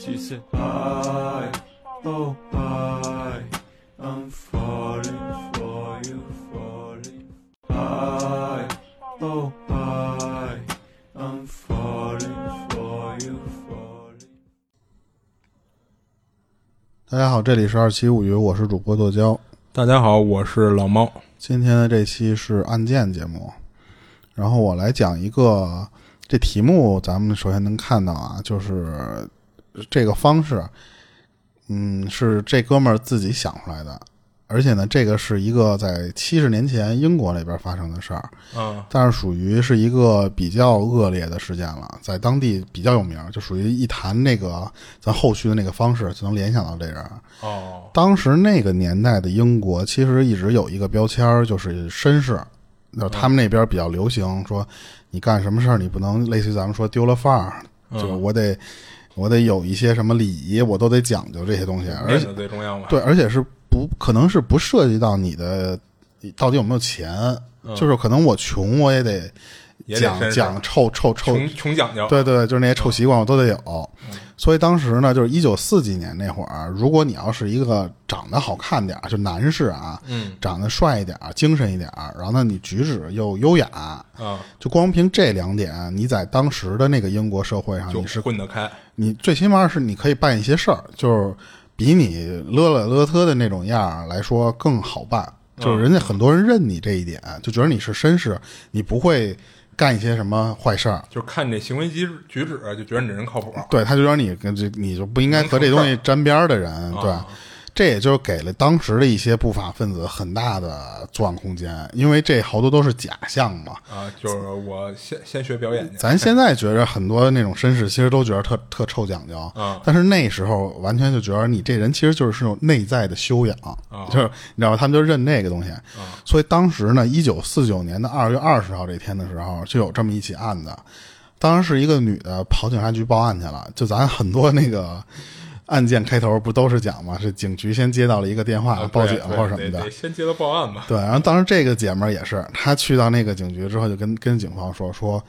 She said, I, oh, I, I'm falling for you, falling. I, oh, I, I'm falling for you, falling. 大家好，这里是二七物语，我是主播剁椒。大家好，我是老猫。今天的这期是案件节目，然后我来讲一个这题目，咱们首先能看到啊，就是这个方式，嗯，是这哥们儿自己想出来的，而且呢，这个是一个在七十年前英国那边发生的事儿，嗯。但是属于是一个比较恶劣的事件了，在当地比较有名，就属于一谈那个咱后续的那个方式，就能联想到这人。哦，当时那个年代的英国，其实一直有一个标签儿，就是绅士。就是他们那边比较流行说，你干什么事儿，你不能类似于咱们说丢了范儿，嗯。就是我得我得有一些什么礼仪，我都得讲究这些东西。而且最重要嘛。对，而且是不可能是不涉及到你的到底有没有钱，就是可能我穷我也得讲讲臭臭臭穷穷讲究。对对，就是那些臭习惯我都得有。所以当时呢，就是一九四几年那会儿，如果你要是一个长得好看点儿，就男士啊，嗯长得帅一点儿、精神一点儿，然后呢你举止又优雅，啊，就光凭这两点，你在当时的那个英国社会上，你是混得开。你最起码是你可以办一些事儿，就是比你勒了勒特的那种样儿来说更好办。就是人家很多人认你这一点，就觉得你是绅士，你不会干一些什么坏事儿。就看你这行为举止举止，就觉得你这人靠谱。对，他就觉得你跟这你就不应该和这东西沾边儿的人，对，这也就给了当时的一些不法分子很大的作案空间，因为这好多都是假象嘛。啊，就是我先先学表演去。咱现在觉着很多那种绅士，其实都觉得特特臭讲究，嗯但是那时候完全就觉得你这人其实就是是种内在的修养，就是你知道吧？他们就认那个东西。啊所以当时呢，一九四九年的二月二十号这天的时候，就有这么一起案子。当时是一个女的跑警察局报案去了，就咱很多那个案件开头不都是讲嘛，是警局先接到了一个电话、啊报警或者什么的先接到报案吧。对，然后当时这个姐们儿也是，她去到那个警局之后，就跟跟警方说说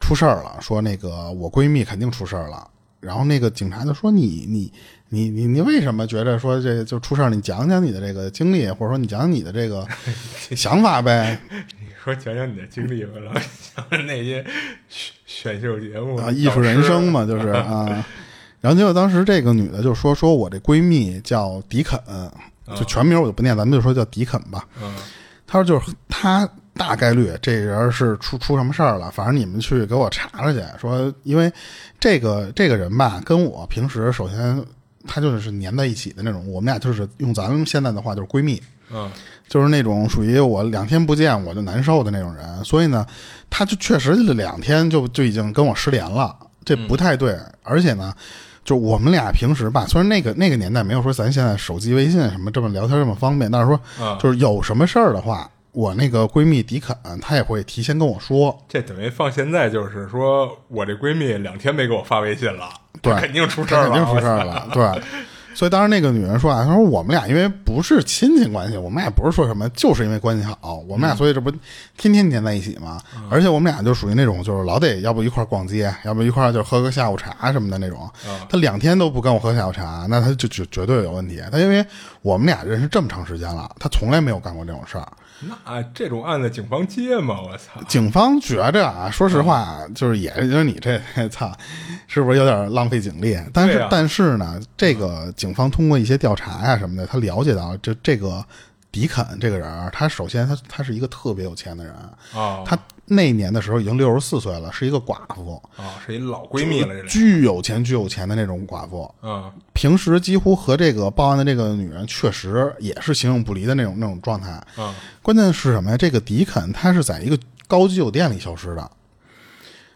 出事儿了，说那个我闺蜜肯定出事儿了。然后那个警察就说你你你你你为什么觉得说这就出事儿？你讲讲你的这个经历，或者说你讲讲你的这个 想法呗。你说讲讲你的经历吧，然后想着那些选选秀节目啊，艺术人生嘛，就是啊。然后结果当时这个女的就说说我这闺蜜叫迪肯，就全名我就不念，咱们就说叫迪肯吧。嗯他说就是她大概率这人是出出什么事儿了，反正你们去给我查查去。说因为这个这个人吧，跟我平时首先她就是粘在一起的那种，我们俩就是用咱们现在的话就是闺蜜。嗯就是那种属于我两天不见我就难受的那种人，所以呢，他就确实两天就就已经跟我失联了，这不太对。而且呢，就我们俩平时吧，虽然那个那个年代没有说咱现在手机微信什么这么聊天这么方便，但是说嗯，就是有什么事儿的话，我那个闺蜜迪肯她也会提前跟我说，这等于放现在就是说我这闺蜜两天没给我发微信了，对。这肯定出事儿了，肯定出事儿了，对。所以当时那个女人说啊，她说我们俩因为不是亲戚关系，我们俩也不是说什么，就是因为关系好，我们俩所以这不天天黏在一起嘛。而且我们俩就属于那种就是老得要不一块儿逛街，要不一块儿就喝个下午茶什么的那种。她两天都不跟我喝下午茶，那她就绝绝对有问题。她因为我们俩认识这么长时间了，她从来没有干过这种事儿。那这种案子警方接吗？我操！警方觉着啊，说实话，就是也是就是你这 操，是不是有点浪费警力？但是、啊但是呢，这个警方通过一些调查呀、什么的，他了解到这这个迪肯这个人，他首先他他是一个特别有钱的人，啊他那年的时候已经六十四岁了，是一个寡妇，啊，是一老闺蜜了，这。巨有钱巨有钱的那种寡妇。嗯平时几乎和这个报案的这个女人确实也是形影不离的那种那种状态。嗯关键是什么呀？这个迪肯他是在一个高级酒店里消失的，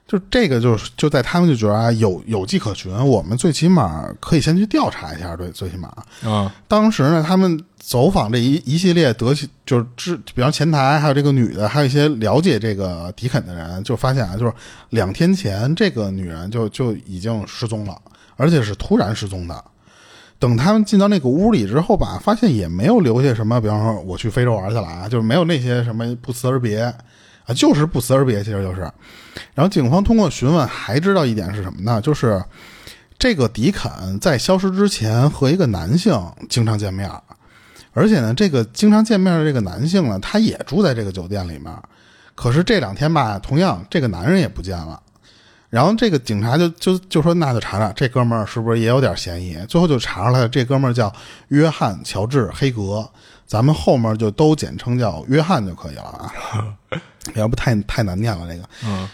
就这个就是就在他们就觉得啊有有迹可循，我们最起码可以先去调查一下，对，最起码啊当时呢，他们走访这一一系列得其就是知，比方前台还有这个女的，还有一些了解这个迪肯的人，就发现啊，就是两天前这个女人就就已经失踪了，而且是突然失踪的。等他们进到那个屋里之后吧，发现也没有留下什么，比方说我去非洲玩去了啊，就是没有那些什么不辞而别啊，就是不辞而别，其实就是。然后警方通过询问还知道一点是什么呢？就是这个迪肯在消失之前和一个男性经常见面，而且呢，这个经常见面的这个男性呢，他也住在这个酒店里面。可是这两天吧，同样这个男人也不见了。然后这个警察就就就说，那就查查这哥们儿是不是也有点嫌疑。最后就查出来，这哥们儿叫约翰·乔治·黑格，咱们后面就都简称叫约翰就可以了啊，要不太太难念了这个。嗯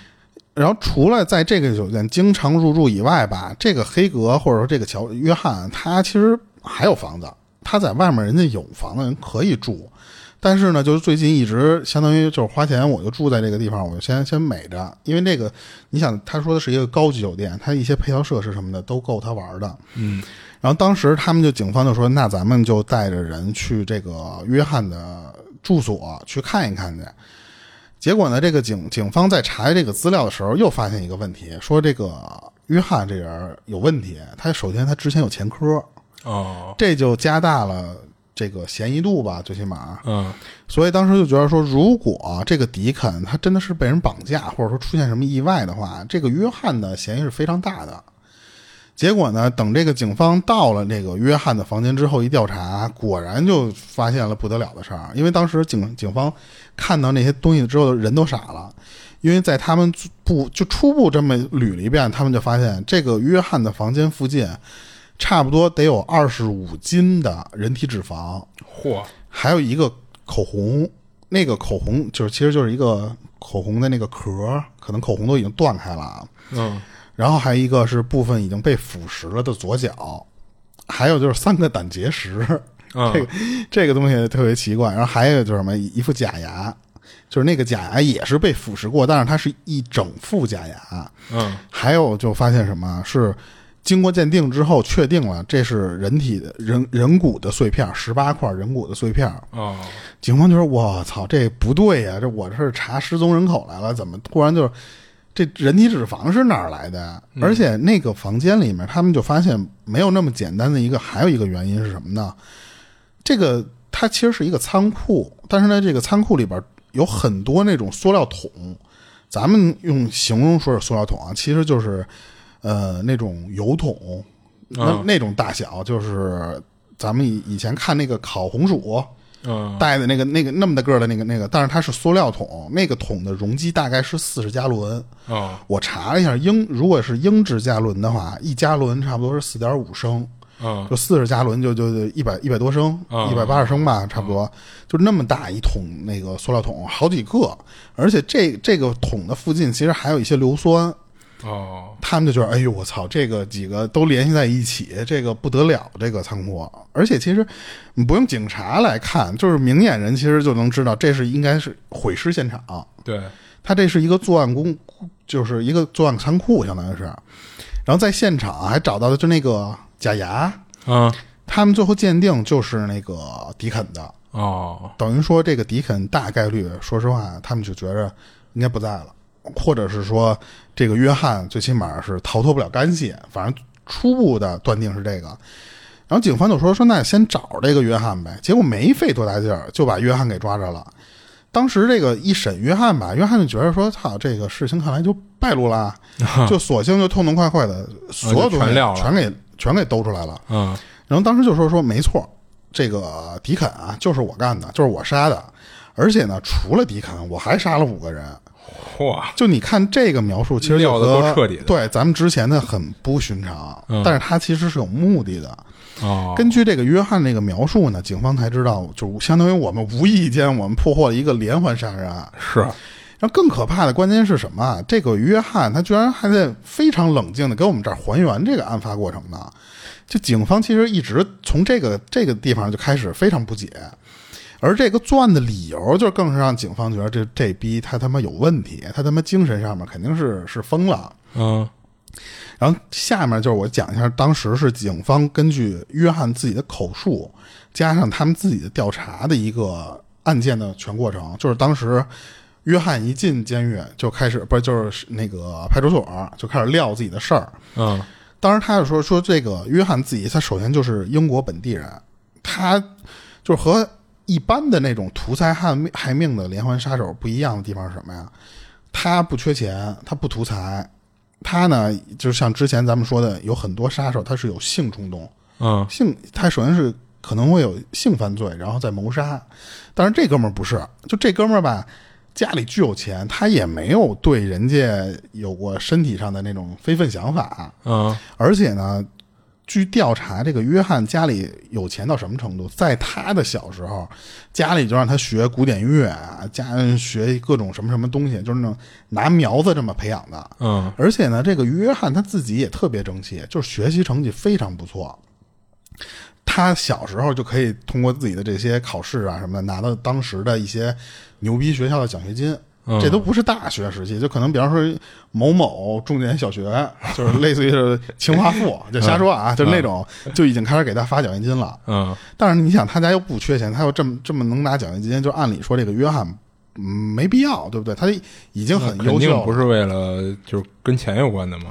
然后除了在这个酒店经常入住以外吧，这个黑格或者说这个乔约翰，他其实还有房子，他在外面人家有房子人可以住，但是呢，就是最近一直相当于就是花钱，我就住在这个地方，我就先先美着，因为这个你想他说的是一个高级酒店，他一些配套设施什么的都够他玩的。嗯然后当时他们就警方就说，那咱们就带着人去这个约翰的住所去看一看去。结果呢，这个警警方在查这个资料的时候，又发现一个问题，说这个约翰这人有问题。他首先他之前有前科，哦这就加大了这个嫌疑度吧，最起码。嗯所以当时就觉得说，如果这个迪肯他真的是被人绑架，或者说出现什么意外的话，这个约翰的嫌疑是非常大的。结果呢，等这个警方到了那个约翰的房间之后，一调查，果然就发现了不得了的事儿。因为当时警警方看到那些东西之后，人都傻了，因为在他们不就初步这么捋了一遍，他们就发现这个约翰的房间附近，差不多得有二十五斤的人体脂肪，嚯还有一个口红，那个口红就是其实就是一个口红的那个壳，可能口红都已经断开了。嗯然后还有一个是部分已经被腐蚀了的左脚，还有就是三个胆结石，嗯这个这个东西特别奇怪。然后还有就是什么一副假牙，就是那个假牙也是被腐蚀过，但是它是一整副假牙。嗯还有就发现什么是经过鉴定之后确定了这是人体的人人骨的碎片，十八块人骨的碎片。哦警方就说：“我操，这不对呀、这我这是查失踪人口来了，怎么突然就是这人体脂肪是哪儿来的？而且那个房间里面，他们就发现没有那么简单的一个，还有一个原因是什么呢？这个它其实是一个仓库，但是呢，这个仓库里边有很多那种塑料桶，咱们用形容说是塑料桶啊，其实就是呃那种油桶，那、嗯那种大小，就是咱们以以前看那个烤红薯。”嗯。带的那个那个那么大个儿的那个那个，但是它是塑料桶，那个桶的容积大概是四十加仑。哦。我查了一下，英如果是英制加仑的话，一加仑差不多是四点五升，嗯。就四十加仑就就就一百一百多升，嗯。一百八十升吧，差不多，就那么大一桶那个塑料桶，好几个，而且这这个桶的附近其实还有一些硫酸。哦他们就觉得，哎呦，我操，这个几个都联系在一起，这个不得了，这个仓库。而且其实你不用警察来看，就是明眼人其实就能知道，这是应该是毁尸现场。对他这是一个作案工，就是一个作案仓库，相当于是。然后在现场还找到的就那个假牙，嗯他们最后鉴定就是那个迪肯的，哦等于说这个迪肯大概率，说实话，他们就觉着应该不在了，或者是说这个约翰最起码是逃脱不了干系，反正初步的断定是这个。然后警方就说说那先找这个约翰呗，结果没费多大劲儿就把约翰给抓着了。当时这个一审约翰吧，约翰就觉得说操，这个事情看来就败露了，就索性就痛痛快快的所有东西全撂了全给全给兜出来了。嗯然后当时就说说没错，这个迪肯啊，就是我干的，就是我杀的，而且呢，除了迪肯，我还杀了五个人。嚯就你看这个描述，其实就撂得和彻底的对咱们之前的很不寻常，嗯但是他其实是有目的的。哦根据这个约翰那个描述呢，警方才知道，就相当于我们无意间我们破获了一个连环杀人案。是然后更可怕的关键是什么啊？这个约翰他居然还在非常冷静的给我们这儿还原这个案发过程呢。就警方其实一直从这个这个地方就开始非常不解，而这个作案的理由就更是让警方觉得这这逼他他妈有问题，他他妈精神上面肯定是是疯了。嗯然后下面就是我讲一下，当时是警方根据约翰自己的口述，加上他们自己的调查的一个案件的全过程。就是当时约翰一进监狱就开始，不是就是那个派出所就开始撂自己的事儿。嗯当时他就说说这个约翰自己，他首先就是英国本地人，他就是和一般的那种图财害命害命的连环杀手不一样的地方是什么呀？他不缺钱，他不图财，他呢，就像之前咱们说的，有很多杀手他是有性冲动，嗯性他首先是可能会有性犯罪，然后再谋杀。但是这哥们儿不是，就这哥们儿吧，家里巨有钱，他也没有对人家有过身体上的那种非分想法，嗯而且呢，据调查，这个约翰家里有钱到什么程度？在他的小时候，家里就让他学古典乐啊，家人学各种什么什么东西，就是那种拿苗子这么培养的。嗯而且呢，这个约翰他自己也特别争气，就是学习成绩非常不错。他小时候就可以通过自己的这些考试啊什么的，拿到当时的一些牛逼学校的奖学金。嗯这都不是大学时期，就可能比方说某某重点小学，就是类似于是清华附，就瞎说啊，就是那种就已经开始给他发奖学金了。嗯但是你想，他家又不缺钱，他又这么这么能拿奖学金，就按理说这个约翰，嗯，没必要，对不对？他已经很优秀不是为了就是跟钱有关的嘛。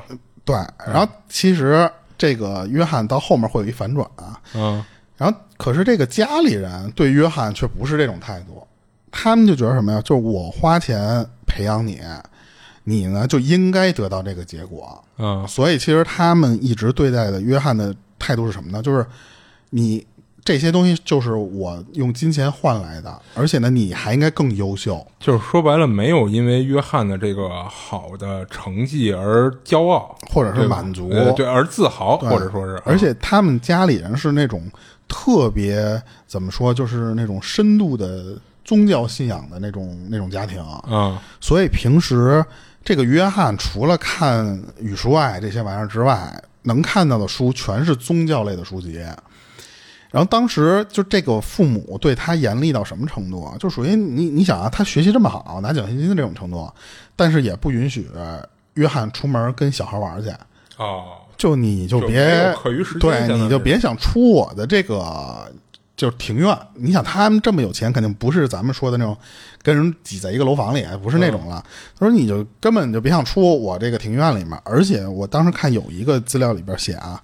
对，然后其实这个约翰到后面会有一反转啊，嗯然后可是这个家里人对约翰却不是这种态度，他们就觉得什么呀？就是我花钱培养你，你呢就应该得到这个结果。嗯所以其实他们一直对待的约翰的态度是什么呢？就是你这些东西就是我用金钱换来的，而且呢你还应该更优秀。就是说白了，没有因为约翰的这个好的成绩而骄傲，或者是满足呃对，而自豪，或者说是，而且他们家里人是那种特别怎么说，就是那种深度的宗教信仰的那种那种家庭，嗯所以平时这个约翰除了看语数外这些玩意儿之外，能看到的书全是宗教类的书籍。然后当时就这个父母对他严厉到什么程度啊？就属于你你想啊，他学习这么好，拿奖学金的这种程度，但是也不允许约翰出门跟小孩玩去。哦，就你就就别对，你就别想出我的这个就是庭院。你想他们这么有钱，肯定不是咱们说的那种跟人挤在一个楼房里，不是那种了。他说你就根本就别想出我这个庭院里面。而且我当时看有一个资料里边写啊，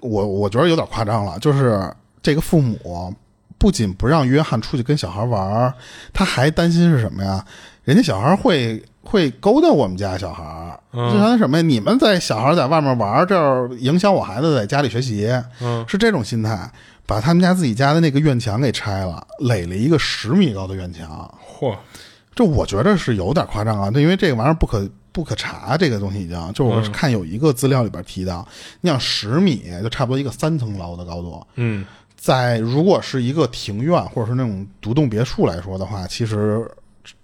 我我觉得有点夸张了，就是这个父母不仅不让约翰出去跟小孩玩，他还担心是什么呀？人家小孩会会勾搭我们家小孩儿，嗯。就相当于什么呀？你们在小孩在外面玩，这影响我孩子在家里学习，嗯。是这种心态，把他们家自己家的那个院墙给拆了，垒了一个十米高的院墙。嚯，这我觉得是有点夸张啊，因为这个玩意儿不可不可查，这个东西已经就我嗯。看有一个资料里边提到，你想十米就差不多一个三层楼的高度，嗯。在如果是一个庭院或者是那种独栋别墅来说的话，其实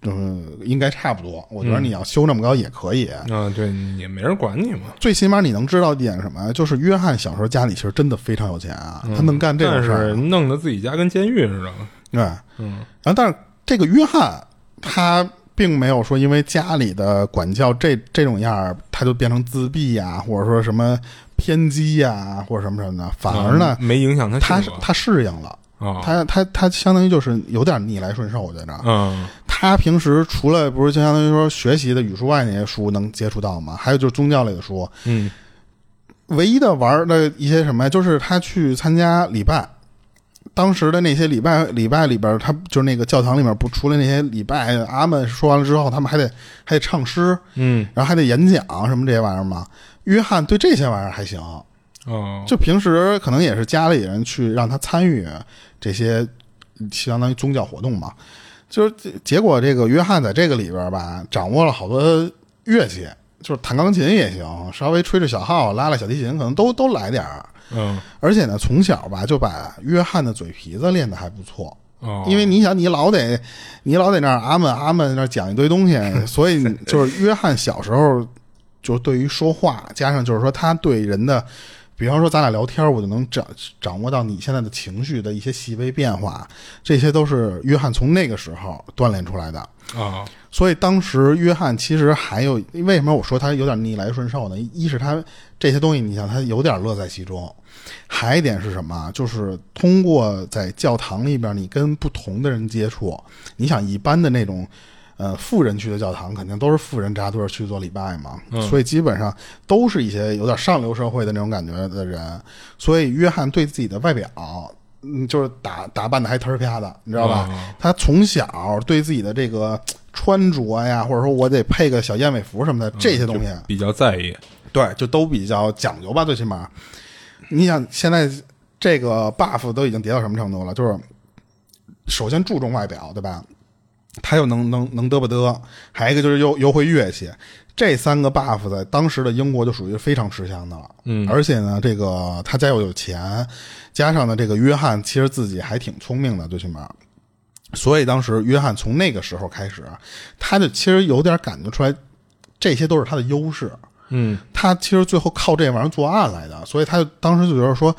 嗯应该差不多。我觉得你要修那么高也可以，啊，对，也没人管你嘛。最起码你能知道一点什么呀？就是约翰小时候家里其实真的非常有钱啊，他能干这种事儿。弄得自己家跟监狱似的。对，嗯然后但是这个约翰他并没有说因为家里的管教这这种样儿，他就变成自闭呀、或者说什么偏激呀、或者什么什么的，反而呢，嗯没影响他他他适应了。啊，他他他相当于就是有点逆来顺受，我觉着。嗯他平时除了不是就相当于说学习的语数外那些书能接触到吗？还有就是宗教类的书，嗯唯一的玩的一些什么呀，就是他去参加礼拜。当时的那些礼拜礼拜里边，他就是那个教堂里面，不除了那些礼拜阿们说完了之后，他们还得还得唱诗，嗯然后还得演讲什么这些玩意儿嘛。约翰对这些玩意儿还行，哦，就平时可能也是家里人去让他参与这些相当于宗教活动嘛。就是结结果这个约翰在这个里边吧，掌握了好多乐器，就是弹钢琴也行，稍微吹吹小号、拉拉小提琴，可能都都来点儿。嗯而且呢，从小吧就把约翰的嘴皮子练得还不错。哦，因为你想，你老得，你老得那儿阿门阿门那儿讲一堆东西，所以就是约翰小时候，就是对于说话，加上就是说他对人的，比方说咱俩聊天，我就能掌掌握到你现在的情绪的一些细微变化，这些都是约翰从那个时候锻炼出来的。啊所以当时约翰其实还有为什么我说他有点逆来顺受呢？一是他这些东西，你想他有点乐在其中，还一点是什么？就是通过在教堂里边，你跟不同的人接触。你想一般的那种，呃，富人去的教堂，肯定都是富人扎堆儿去做礼拜嘛，嗯所以基本上都是一些有点上流社会的那种感觉的人。所以约翰对自己的外表嗯，就是打打扮的还特儿啪的，你知道吧？哦他从小对自己的这个穿着呀，或者说我得配个小燕尾服什么的，这些东西，比较在意。对，就都比较讲究吧，最起码。你想现在这个 buff 都已经叠到什么程度了？就是首先注重外表，对吧？他又能能能嘚不嘚，还有一个就是又又会乐器，这三个 buff 在当时的英国就属于非常吃香的了。嗯而且呢，这个他家又有钱，加上呢，这个约翰其实自己还挺聪明的，最起码。所以当时约翰从那个时候开始，他就其实有点感觉出来，这些都是他的优势。嗯他其实最后靠这玩意儿作案来的，所以他就当时就觉得说，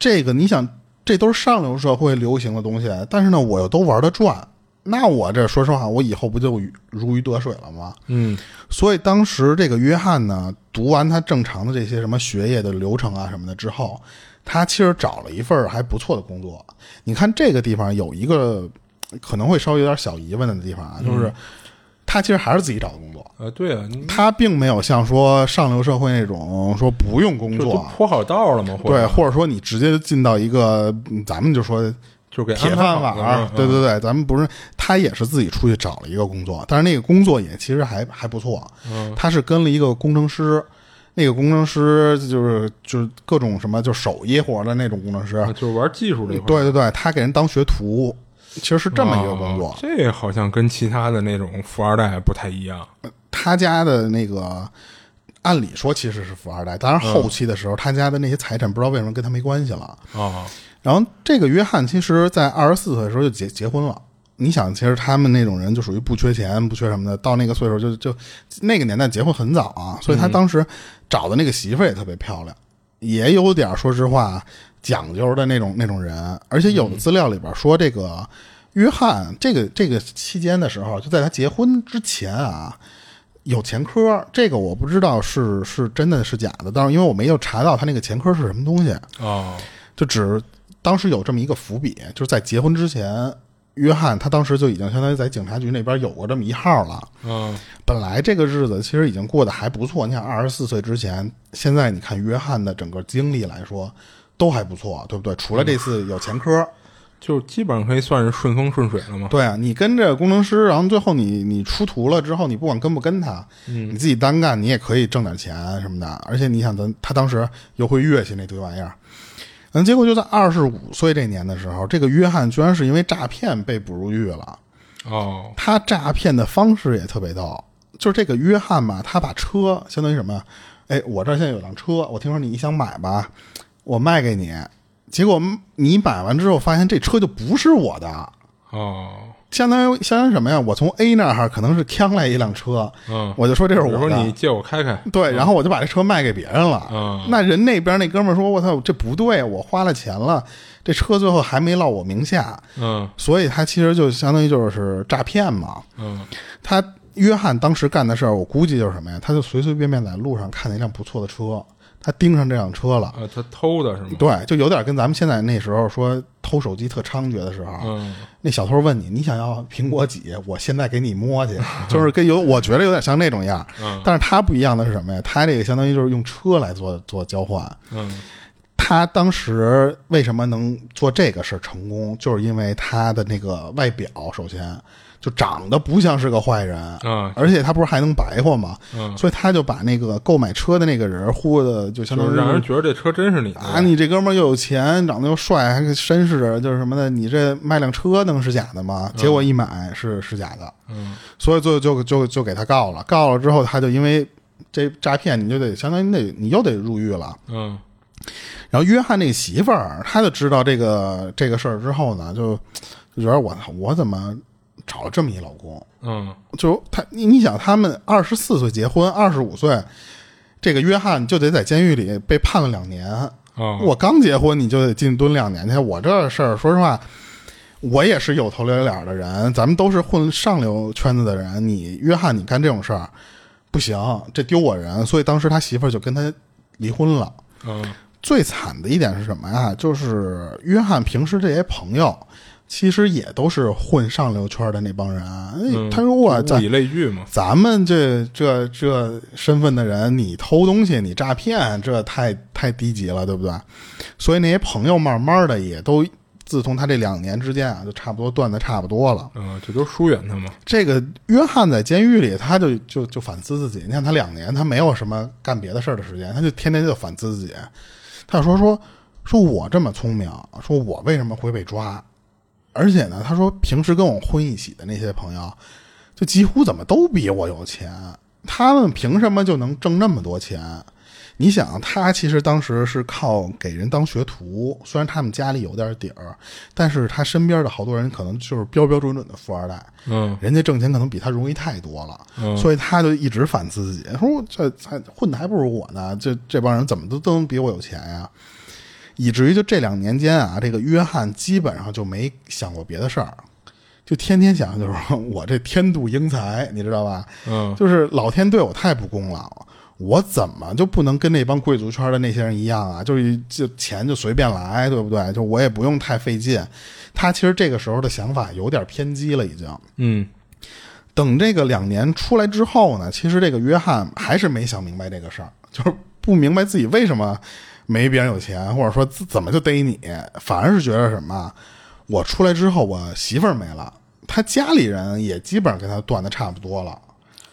这个你想，这都是上流社会流行的东西，但是呢，我又都玩得转，那我这说实话，我以后不就如鱼得水了吗？嗯所以当时这个约翰呢，读完他正常的这些什么学业的流程啊什么的之后，他其实找了一份还不错的工作。你看这个地方有一个可能会稍微有点小疑问的地方啊，就是他其实还是自己找的工作。呃，对啊，他并没有像说上流社会那种说不用工作，铺好道了吗？或对，或者说你直接就进到一个，嗯咱们就说就给铁饭碗对对对，咱们不是，他也是自己出去找了一个工作，但是那个工作也其实还还不错，嗯他是跟了一个工程师，那个工程师就是就是各种什么就手艺活的那种工程师，啊就是玩技术这块。对对对，他给人当学徒，其实是这么一个工作哦，这好像跟其他的那种富二代不太一样。他家的那个。按理说其实是富二代，当然后期的时候，他家的那些财产不知道为什么跟他没关系了。哦，然后这个约翰其实，在二十四岁的时候就结结婚了。你想，其实他们那种人就属于不缺钱、不缺什么的，到那个岁数就就那个年代结婚很早啊，所以他当时找的那个媳妇儿也特别漂亮，也有点说实话讲究的那种那种人。而且有的资料里边说，这个约翰这个这个期间的时候，就在他结婚之前啊，有前科，这个我不知道是是真的是假的，但是因为我没有查到他那个前科是什么东西。哦，就只当时有这么一个伏笔，就是在结婚之前，约翰他当时就已经相当于在警察局那边有过这么一号了。嗯本来这个日子其实已经过得还不错，你想二十四岁之前，现在你看约翰的整个经历来说都还不错，对不对？除了这次有前科，就基本上可以算是顺风顺水了嘛。对啊，你跟着工程师，然后最后你你出图了之后，你不管跟不跟他，你自己单干，你也可以挣点钱什么的。而且你想，咱他当时又会乐器那堆玩意儿，嗯，结果就在二十五岁这年的时候，这个约翰居然是因为诈骗被捕入狱了。哦，他诈骗的方式也特别逗，就是这个约翰吧，他把车相当于什么？哎，我这儿现在有辆车，我听说你想买吧，我卖给你。结果你买完之后发现这车就不是我的，哦，相当于相当于什么呀？我从 A 那儿可能是抢来一辆车，嗯，我就说这是我，说你借我开开。对，然后我就把这车卖给别人了。嗯那人那边那哥们儿说：“我操，这不对，我花了钱了，这车最后还没落我名下。”嗯所以他其实就相当于就是诈骗嘛。嗯他约翰当时干的事儿，我估计就是什么呀？他就随随便便在路上看见一辆不错的车，他盯上这辆车了。啊，他偷的是吗？对，就有点跟咱们现在那时候说偷手机特猖獗的时候，嗯那小偷问你你想要苹果几，我现在给你摸去，就是跟有我觉得有点像那种样儿。嗯但是他不一样的是什么呀？他这个相当于就是用车来做做交换。嗯他当时为什么能做这个事儿成功，就是因为他的那个外表，首先就长得不像是个坏人，啊而且他不是还能白话吗？嗯，所以他就把那个购买车的那个人忽悠的就相当于让人觉得这车真是你的啊，你这哥们儿又有钱，长得又帅，还绅士，就是什么的，你这卖辆车能是假的吗？结果一买是是假的，嗯所以最后就就就给他告了，告了之后他就因为这诈骗，你就得相当于得你又得入狱了。嗯然后约翰那个媳妇儿，她就知道这个这个事儿之后呢，就就觉得我，我怎么找了这么一老公？嗯就他，你你想，他们二十四岁结婚，二十五岁，这个约翰就得在监狱里被判了两年。哦，我刚结婚，你就得进蹲两年去。我这事儿，说实话，我也是有头有脸的人，咱们都是混上流圈子的人。你约翰，你干这种事儿不行，这丢我人。所以当时他媳妇儿就跟他离婚了。嗯最惨的一点是什么呀？就是约翰平时这些朋友其实也都是混上流圈的那帮人。他说我在物以类聚嘛，咱们这这这身份的人，你偷东西，你诈骗，这太太低级了，对不对？所以那些朋友慢慢的也都，自从他这两年之间啊，就差不多断的差不多了。嗯，这都疏远他嘛，这个约翰在监狱里，他就就就反思自己。你看他两年，他没有什么干别的事儿的时间，他就天天就反思自己。他就说说说我这么聪明，说我为什么会被抓？而且呢，他说平时跟我混一起的那些朋友，就几乎怎么都比我有钱，他们凭什么就能挣那么多钱？你想，他其实当时是靠给人当学徒，虽然他们家里有点底儿，但是他身边的好多人可能就是标标准准的富二代，嗯人家挣钱可能比他容易太多了，嗯所以他就一直反思自己，说我这还混的还不如我呢，这这帮人怎么都都能比我有钱呀？以至于就这两年间啊，这个约翰基本上就没想过别的事儿，就天天想就是说我这天妒英才，你知道吧？嗯就是老天对我太不公了，我怎么就不能跟那帮贵族圈的那些人一样啊？就是就钱就随便来，对不对？就我也不用太费劲。他其实这个时候的想法有点偏激了，已经。嗯等这个两年出来之后呢，其实这个约翰还是没想明白这个事儿，就是不明白自己为什么没别人有钱，或者说怎么就逮你，反而是觉得什么，我出来之后我媳妇儿没了，他家里人也基本上跟他断的差不多了。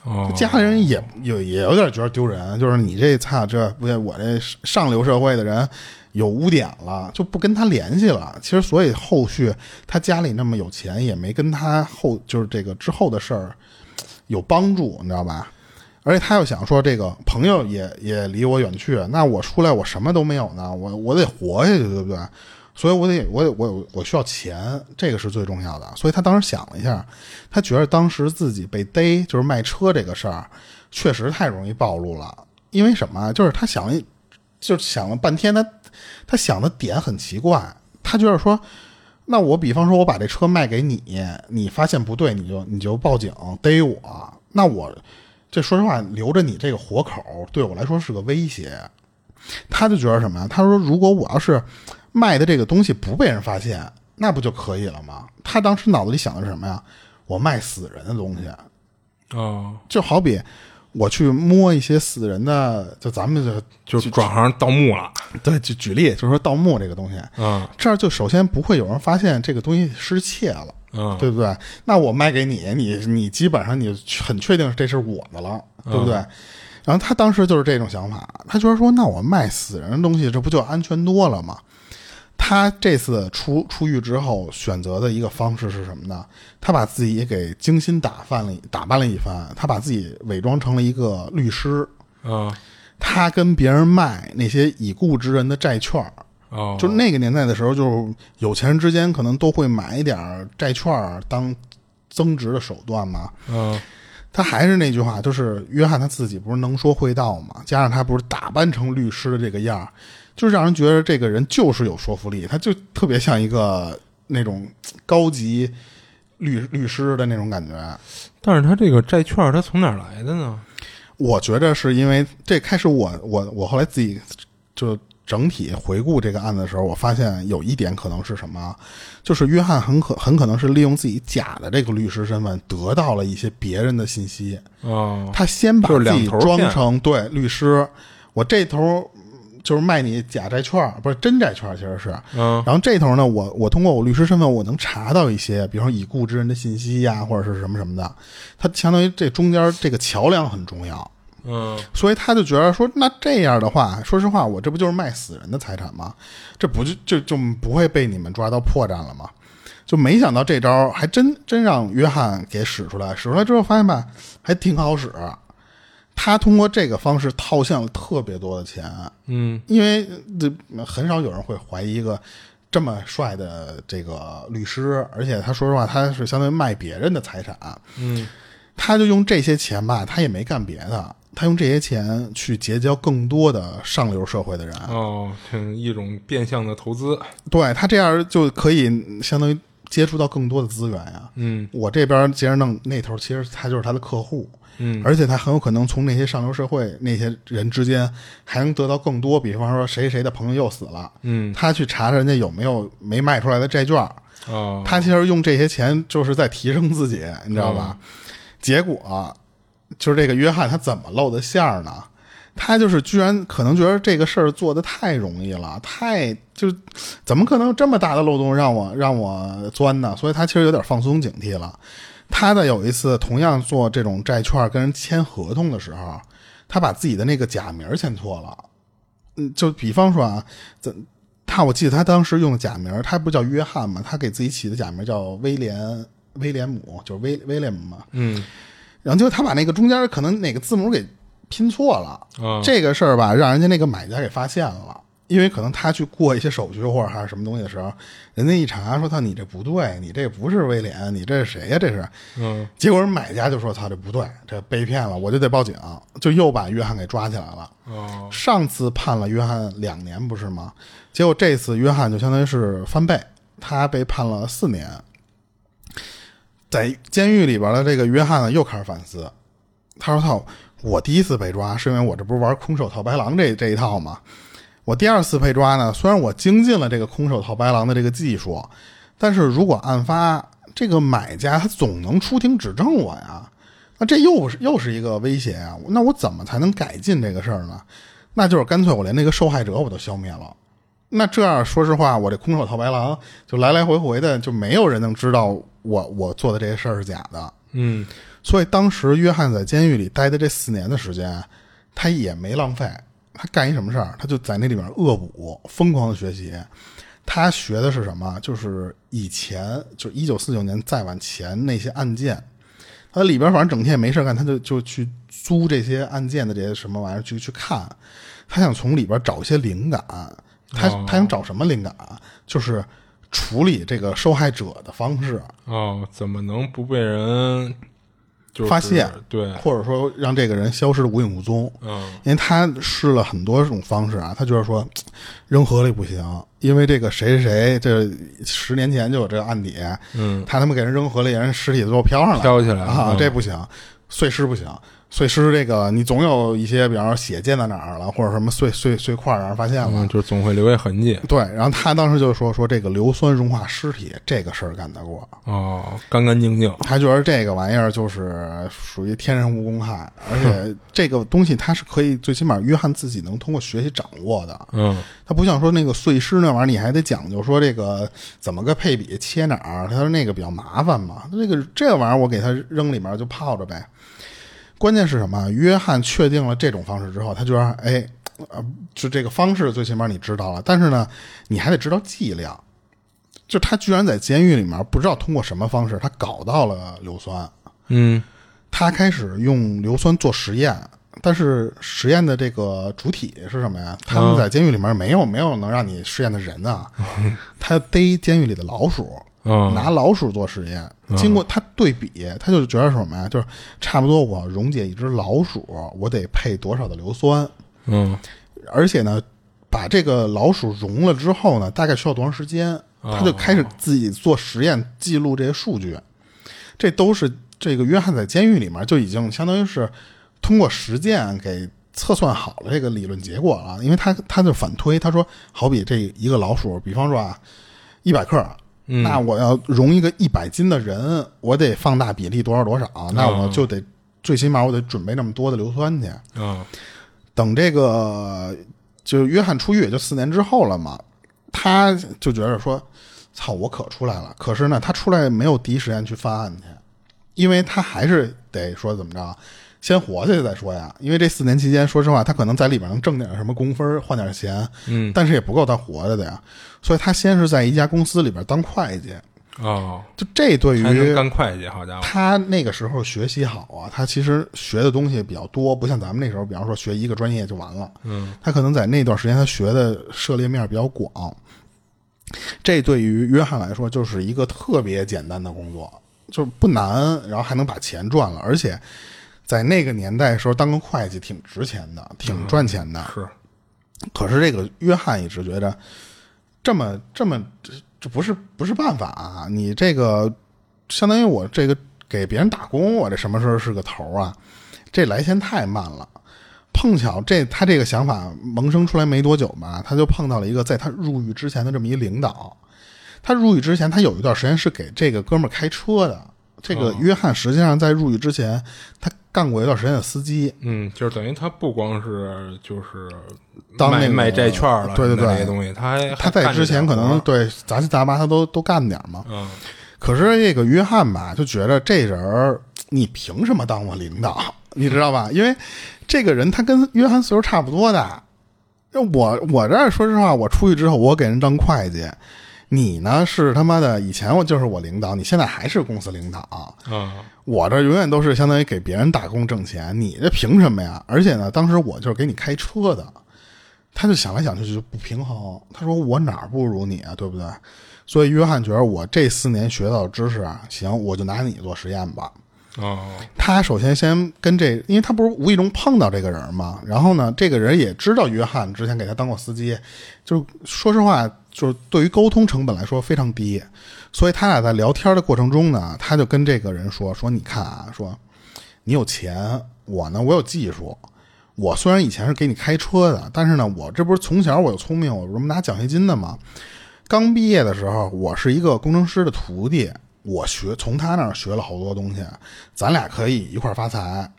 哦，家里人也有也有点觉得丢人，就是你这操这不我这上流社会的人有污点了，就不跟他联系了。其实所以后续他家里那么有钱，也没跟他后就是这个之后的事儿有帮助，你知道吧？而且他又想说，这个朋友也也离我远去，那我出来我什么都没有呢，我我得活下去，对不对？所以我得我我我需要钱，这个是最重要的。所以他当时想了一下，他觉得当时自己被逮，就是卖车这个事儿，确实太容易暴露了。因为什么？就是他想了，就想了半天，他他想的点很奇怪，他觉得说，那我比方说我把这车卖给你，你发现不对，你就你就报警逮我，那我这说实话留着你这个活口对我来说是个威胁。他就觉得什么呀？他说如果我要是卖的这个东西不被人发现，那不就可以了吗？他当时脑子里想的是什么呀？我卖死人的东西，哦，就好比我去摸一些死人的，就咱们就就转行盗墓了，对，就举例，就是说盗墓这个东西，嗯这儿就首先不会有人发现这个东西失窃了，嗯，对不对？那我卖给你，你你基本上你很确定这是我的了，对不对？然后他当时就是这种想法，他觉得说，那我卖死人的东西，这不就安全多了吗？他这次出出狱之后选择的一个方式是什么呢？他把自己给精心打扮了打扮了一番，他把自己伪装成了一个律师，嗯他跟别人卖那些已故之人的债券儿。哦，就那个年代的时候，就是有钱人之间可能都会买一点儿债券当增值的手段嘛。嗯他还是那句话，就是约翰他自己不是能说会道嘛，加上他不是打扮成律师的这个样儿，就是让人觉得这个人就是有说服力，他就特别像一个那种高级律律师的那种感觉。但是他这个债券他从哪儿来的呢？我觉得是因为这开始我我我后来自己就整体回顾这个案子的时候，我发现有一点可能是什么，就是约翰很可很可能是利用自己假的这个律师身份，得到了一些别人的信息。哦，他先把自己装成对律师，我这头就是卖你假债券，不是真债券，其实是。嗯然后这头呢，我我通过我律师身份，我能查到一些，比如说已故之人的信息呀，或者是什么什么的。他相当于这中间这个桥梁很重要。嗯所以他就觉得说，那这样的话，说实话，我这不就是卖死人的财产吗？这不就就就不会被你们抓到破绽了吗？就没想到这招还真真让约翰给使出来，使出来之后发现吧，还挺好使。他通过这个方式套现了特别多的钱，嗯因为这很少有人会怀疑一个这么帅的这个律师，而且他说实话，他是相当于卖别人的财产，嗯他就用这些钱吧，他也没干别的，他用这些钱去结交更多的上流社会的人，哦，挺一种变相的投资。对他这样就可以相当于接触到更多的资源呀。嗯。我这边接着弄那头，其实他就是他的客户，嗯。而且他很有可能从那些上流社会那些人之间还能得到更多，比方说谁谁的朋友又死了，嗯。他去查查人家有没有没卖出来的债券，哦，他其实用这些钱就是在提升自己，你知道吧？结果就是这个约翰他怎么露的馅儿呢？他就是居然可能觉得这个事儿做的太容易了，太就怎么可能有这么大的漏洞让我让我钻呢？所以他其实有点放松警惕了。他在有一次同样做这种债券跟人签合同的时候，他把自己的那个假名签错了。嗯，就比方说啊，怎他我记得他当时用的假名，他不叫约翰嘛，他给自己起的假名叫威廉威廉姆，就是威威廉姆嘛。嗯然后结果他把那个中间可能哪个字母给拼错了，啊，这个事儿吧，让人家那个买家给发现了。因为可能他去过一些手续或者还是什么东西的时候，人家一查说：“他，你这不对，你这不是威廉，你这是谁呀？这是。”嗯结果人买家就说：“他，这不对，这被骗了，我就得报警。”就又把约翰给抓起来了。哦上次判了约翰两年，不是吗？结果这次约翰就相当于是翻倍，他被判了四年。在监狱里边的这个约翰呢，又开始反思。他说：“操，我第一次被抓是因为我这不是玩空手套白狼这这一套吗？我第二次被抓呢，虽然我精进了这个空手套白狼的这个技术，但是如果案发这个买家他总能出庭指证我呀，那这又是又是一个威胁啊！那我怎么才能改进这个事儿呢？那就是干脆我连那个受害者我都消灭了。那这样说实话，我这空手套白狼就来来回回的，就没有人能知道我我做的这些事儿是假的。嗯所以当时约翰在监狱里待的这四年的时间，他也没浪费。他干一什么事儿？他就在那里边恶补，疯狂的学习。他学的是什么？就是以前，就是一九四九年再往前那些案件，他里边反正整天也没事干，他就就去租这些案件的这些什么玩意儿去去看。他想从里边找一些灵感。他哦他想找什么灵感？就是处理这个受害者的方式。哦，怎么能不被人就是发现对，或者说让这个人消失的无影无踪。嗯因为他试了很多种方式啊，他觉得说扔河里不行，因为这个谁谁谁这十年前就有这个案底，嗯他他妈给人扔河里，人尸体最后飘上来，飘起来了啊，嗯这不行，碎尸不行。碎尸这个你总有一些，比方说血溅到哪儿了，或者什么碎碎碎块儿让人发现了，嗯，就是总会留下痕迹。对。然后他当时就说说这个硫酸融化尸体这个事儿干得过，哦，干干净净。他觉得这个玩意儿就是属于天然无公害，而且这个东西它是可以最起码约翰自己能通过学习掌握的。嗯他不像说那个碎尸那玩意儿，你还得讲究说这个怎么个配比切哪儿，他说那个比较麻烦嘛。这个这个玩意儿我给他扔里面就泡着呗。关键是什么？约翰确定了这种方式之后，他觉得哎，呃，就这个方式最起码你知道了，但是呢，你还得知道剂量。就他居然在监狱里面不知道通过什么方式，他搞到了硫酸。嗯他开始用硫酸做实验，但是实验的这个主体是什么呀？他们在监狱里面没有没有能让你试验的人啊，他逮监狱里的老鼠，嗯拿老鼠做实验。经过他对比，他就觉得什么呀？就是差不多我溶解一只老鼠，我得配多少的硫酸，嗯而且呢，把这个老鼠溶了之后呢，大概需要多长时间？他就开始自己做实验，记录这些数据。这都是这个约翰在监狱里面就已经相当于是通过实践给测算好了这个理论结果了。因为他他就反推，他说，好比这一个老鼠，比方说啊，一百克。嗯那我要容一个一百斤的人，我得放大比例多少多少，那我就得最起码我得准备那么多的硫酸去。嗯等这个就约翰出狱也就四年之后了嘛，他就觉得说，操，我可出来了。可是呢，他出来没有第一时间去犯案去，因为他还是得说怎么着，先活下去再说呀。因为这四年期间，说实话，他可能在里边能挣点什么工分，换点钱，嗯但是也不够他活着的呀。所以他先是在一家公司里边当会计，哦，就这对于干会计，好家伙。他那个时候学习好啊，他其实学的东西比较多，不像咱们那时候，比方说学一个专业就完了。嗯他可能在那段时间他学的涉猎面比较广，这对于约翰来说就是一个特别简单的工作，就是不难，然后还能把钱赚了，而且在那个年代的时候当个会计挺值钱的，挺赚钱的。是，可是这个约翰一直觉着这么这么这这不是不是办法啊！你这个相当于我这个给别人打工，我这什么时候是个头啊？这来钱太慢了。碰巧这他这个想法萌生出来没多久嘛，他就碰到了一个在他入狱之前的这么一领导。他入狱之前，他有一段时间是给这个哥们儿开车的。这个约翰实际上在入狱之前，他干过一段时间的司机。嗯，就是等于他不光是就是当那个卖卖债券了，对对对这些东西，他还他在之前可能对杂七杂八他都都干点儿嘛。嗯可是这个约翰吧，就觉得这人儿你凭什么当我领导？你知道吧？因为这个人他跟约翰岁数差不多的。就我我这儿说实话，我出去之后我给人当会计，你呢是他妈的以前我就是我领导，你现在还是公司领导。啊我这永远都是相当于给别人打工挣钱，你这凭什么呀？而且呢，当时我就是给你开车的，他就想来想去就不平衡。他说我哪儿不如你啊，对不对？所以约翰觉得我这四年学到的知识啊，行，我就拿你做实验吧。哦他首先先跟这，因为他不是无意中碰到这个人嘛，然后呢，这个人也知道约翰之前给他当过司机，就是说实话，就是对于沟通成本来说非常低，所以他俩在聊天的过程中呢，他就跟这个人说说，你看啊，说你有钱，我呢我有技术，我虽然以前是给你开车的，但是呢，我这不是从小我就聪明，我不是拿奖学金的吗？刚毕业的时候，我是一个工程师的徒弟，我学从他那儿学了好多东西，咱俩可以一块儿发财。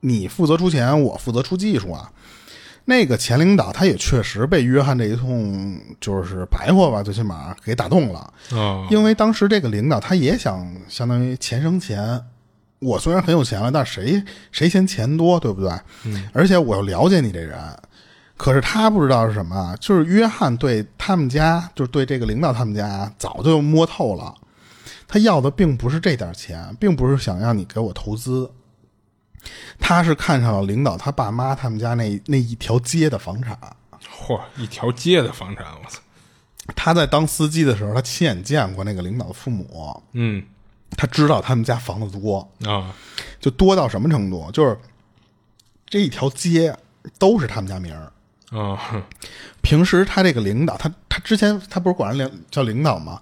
你负责出钱，我负责出技术啊。那个前领导他也确实被约翰这一通就是白话吧，最起码给打动了。哦因为当时这个领导他也想相当于钱生钱，我虽然很有钱了，但谁谁嫌钱多，对不对？嗯，而且我又了解你这人，可是他不知道是什么啊，就是约翰对他们家，就是对这个领导他们家早就摸透了，他要的并不是这点钱，并不是想让你给我投资。他是看上了领导他爸妈他们家那那一条街的房产，嚯，一条街的房产，我操，他在当司机的时候，他亲眼见过那个领导的父母，嗯。他知道他们家房子多，啊。就多到什么程度？就是这一条街都是他们家名儿。啊。平时他这个领导，他他之前他不是管人领叫领导吗？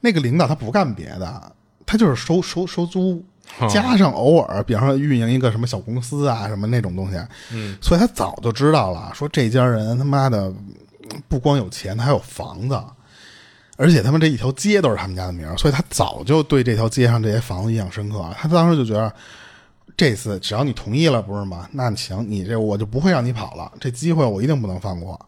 那个领导他不干别的，他就是收收收租，哦 加上偶尔，比方说运营一个什么小公司啊，什么那种东西。嗯，所以他早就知道了，说这家人他妈的不光有钱，他还有房子，而且他们这一条街都是他们家的名儿，所以他早就对这条街上这些房子印象深刻了。他当时就觉得，这次只要你同意了，不是吗？那行，你这我就不会让你跑了，这机会我一定不能放过。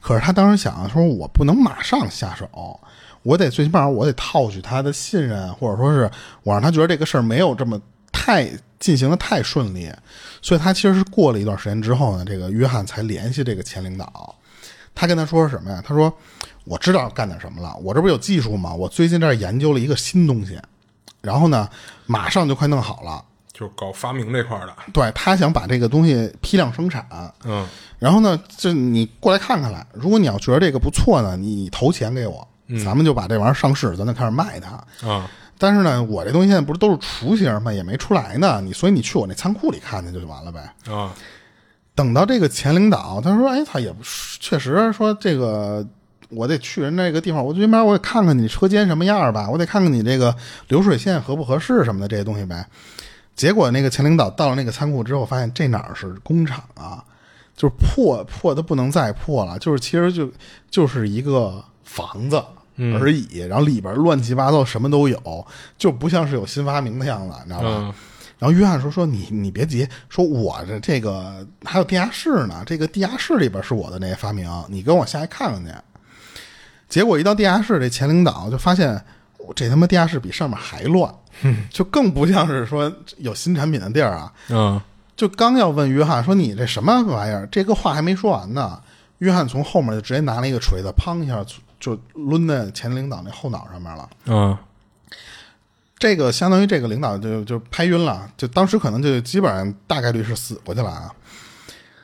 可是他当时想说，我不能马上下手，我得最起码我得套取他的信任，或者说是我让他觉得这个事儿没有这么太进行的太顺利。所以他其实是过了一段时间之后呢，这个约翰才联系这个前领导，他跟他说什么呀？他说：“我知道干点什么了，我这不是有技术吗？我最近这儿研究了一个新东西，然后呢，马上就快弄好了。就是搞发明这块儿的，对他想把这个东西批量生产，嗯然后呢，这你过来看看来。如果你要觉得这个不错呢，你投钱给我，咱们就把这玩意儿上市，咱就开始卖它。啊但是呢，我这东西现在不是都是雏形吗？也没出来呢，你所以你去我那仓库里看去就完了呗。啊等到这个前领导，他说：“哎，他也不是，确实说这个，我得去人那个地方，我最起码我得看看你车间什么样吧，我得看看你这个流水线合不合适什么的这些东西呗。”结果那个前领导到了那个仓库之后，发现这哪儿是工厂啊，就是破破的不能再破了，就是其实就就是一个房子而已，然后里边乱七八糟什么都有，就不像是有新发明的样子，你知道吧？嗯然后约翰说：“说你你别急，说我的这个还有地下室呢，这个地下室里边是我的那些发明，你跟我下去看看去。”结果一到地下室，这前领导就发现这他妈地下室比上面还乱，就更不像是说有新产品的地儿啊。嗯就刚要问约翰说：“你这什么玩意儿？”这个话还没说完呢，约翰从后面就直接拿了一个锤子，砰一下就抡在前领导那后脑上面了。嗯这个相当于这个领导就就拍晕了，就当时可能就基本上大概率是死过去了啊。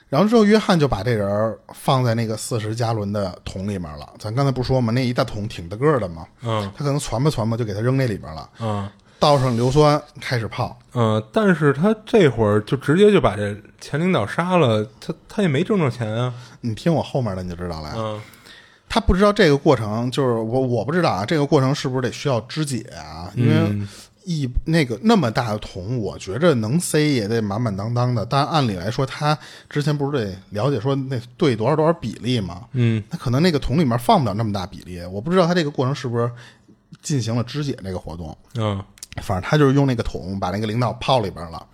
然后之后，约翰就把这人放在那个四十加仑的桶里面了。咱刚才不说嘛，那一大桶挺大个儿的嘛，嗯他可能传吧传吧就给他扔那里边了，嗯倒上硫酸开始泡。嗯，但是他这会儿就直接就把这前领导杀了，他他也没挣着钱啊。你听我后面的你就知道了呀。嗯他不知道这个过程，就是我我不知道啊，这个过程是不是得需要肢解啊？因为嗯一那个那么大的桶，我觉着能塞也得满满当当的。但按理来说，他之前不是得了解说那对多少多少比例吗？嗯那可能那个桶里面放不了那么大比例，我不知道他这个过程是不是进行了肢解这个活动。嗯反正他就是用那个桶把那个领导泡里边了，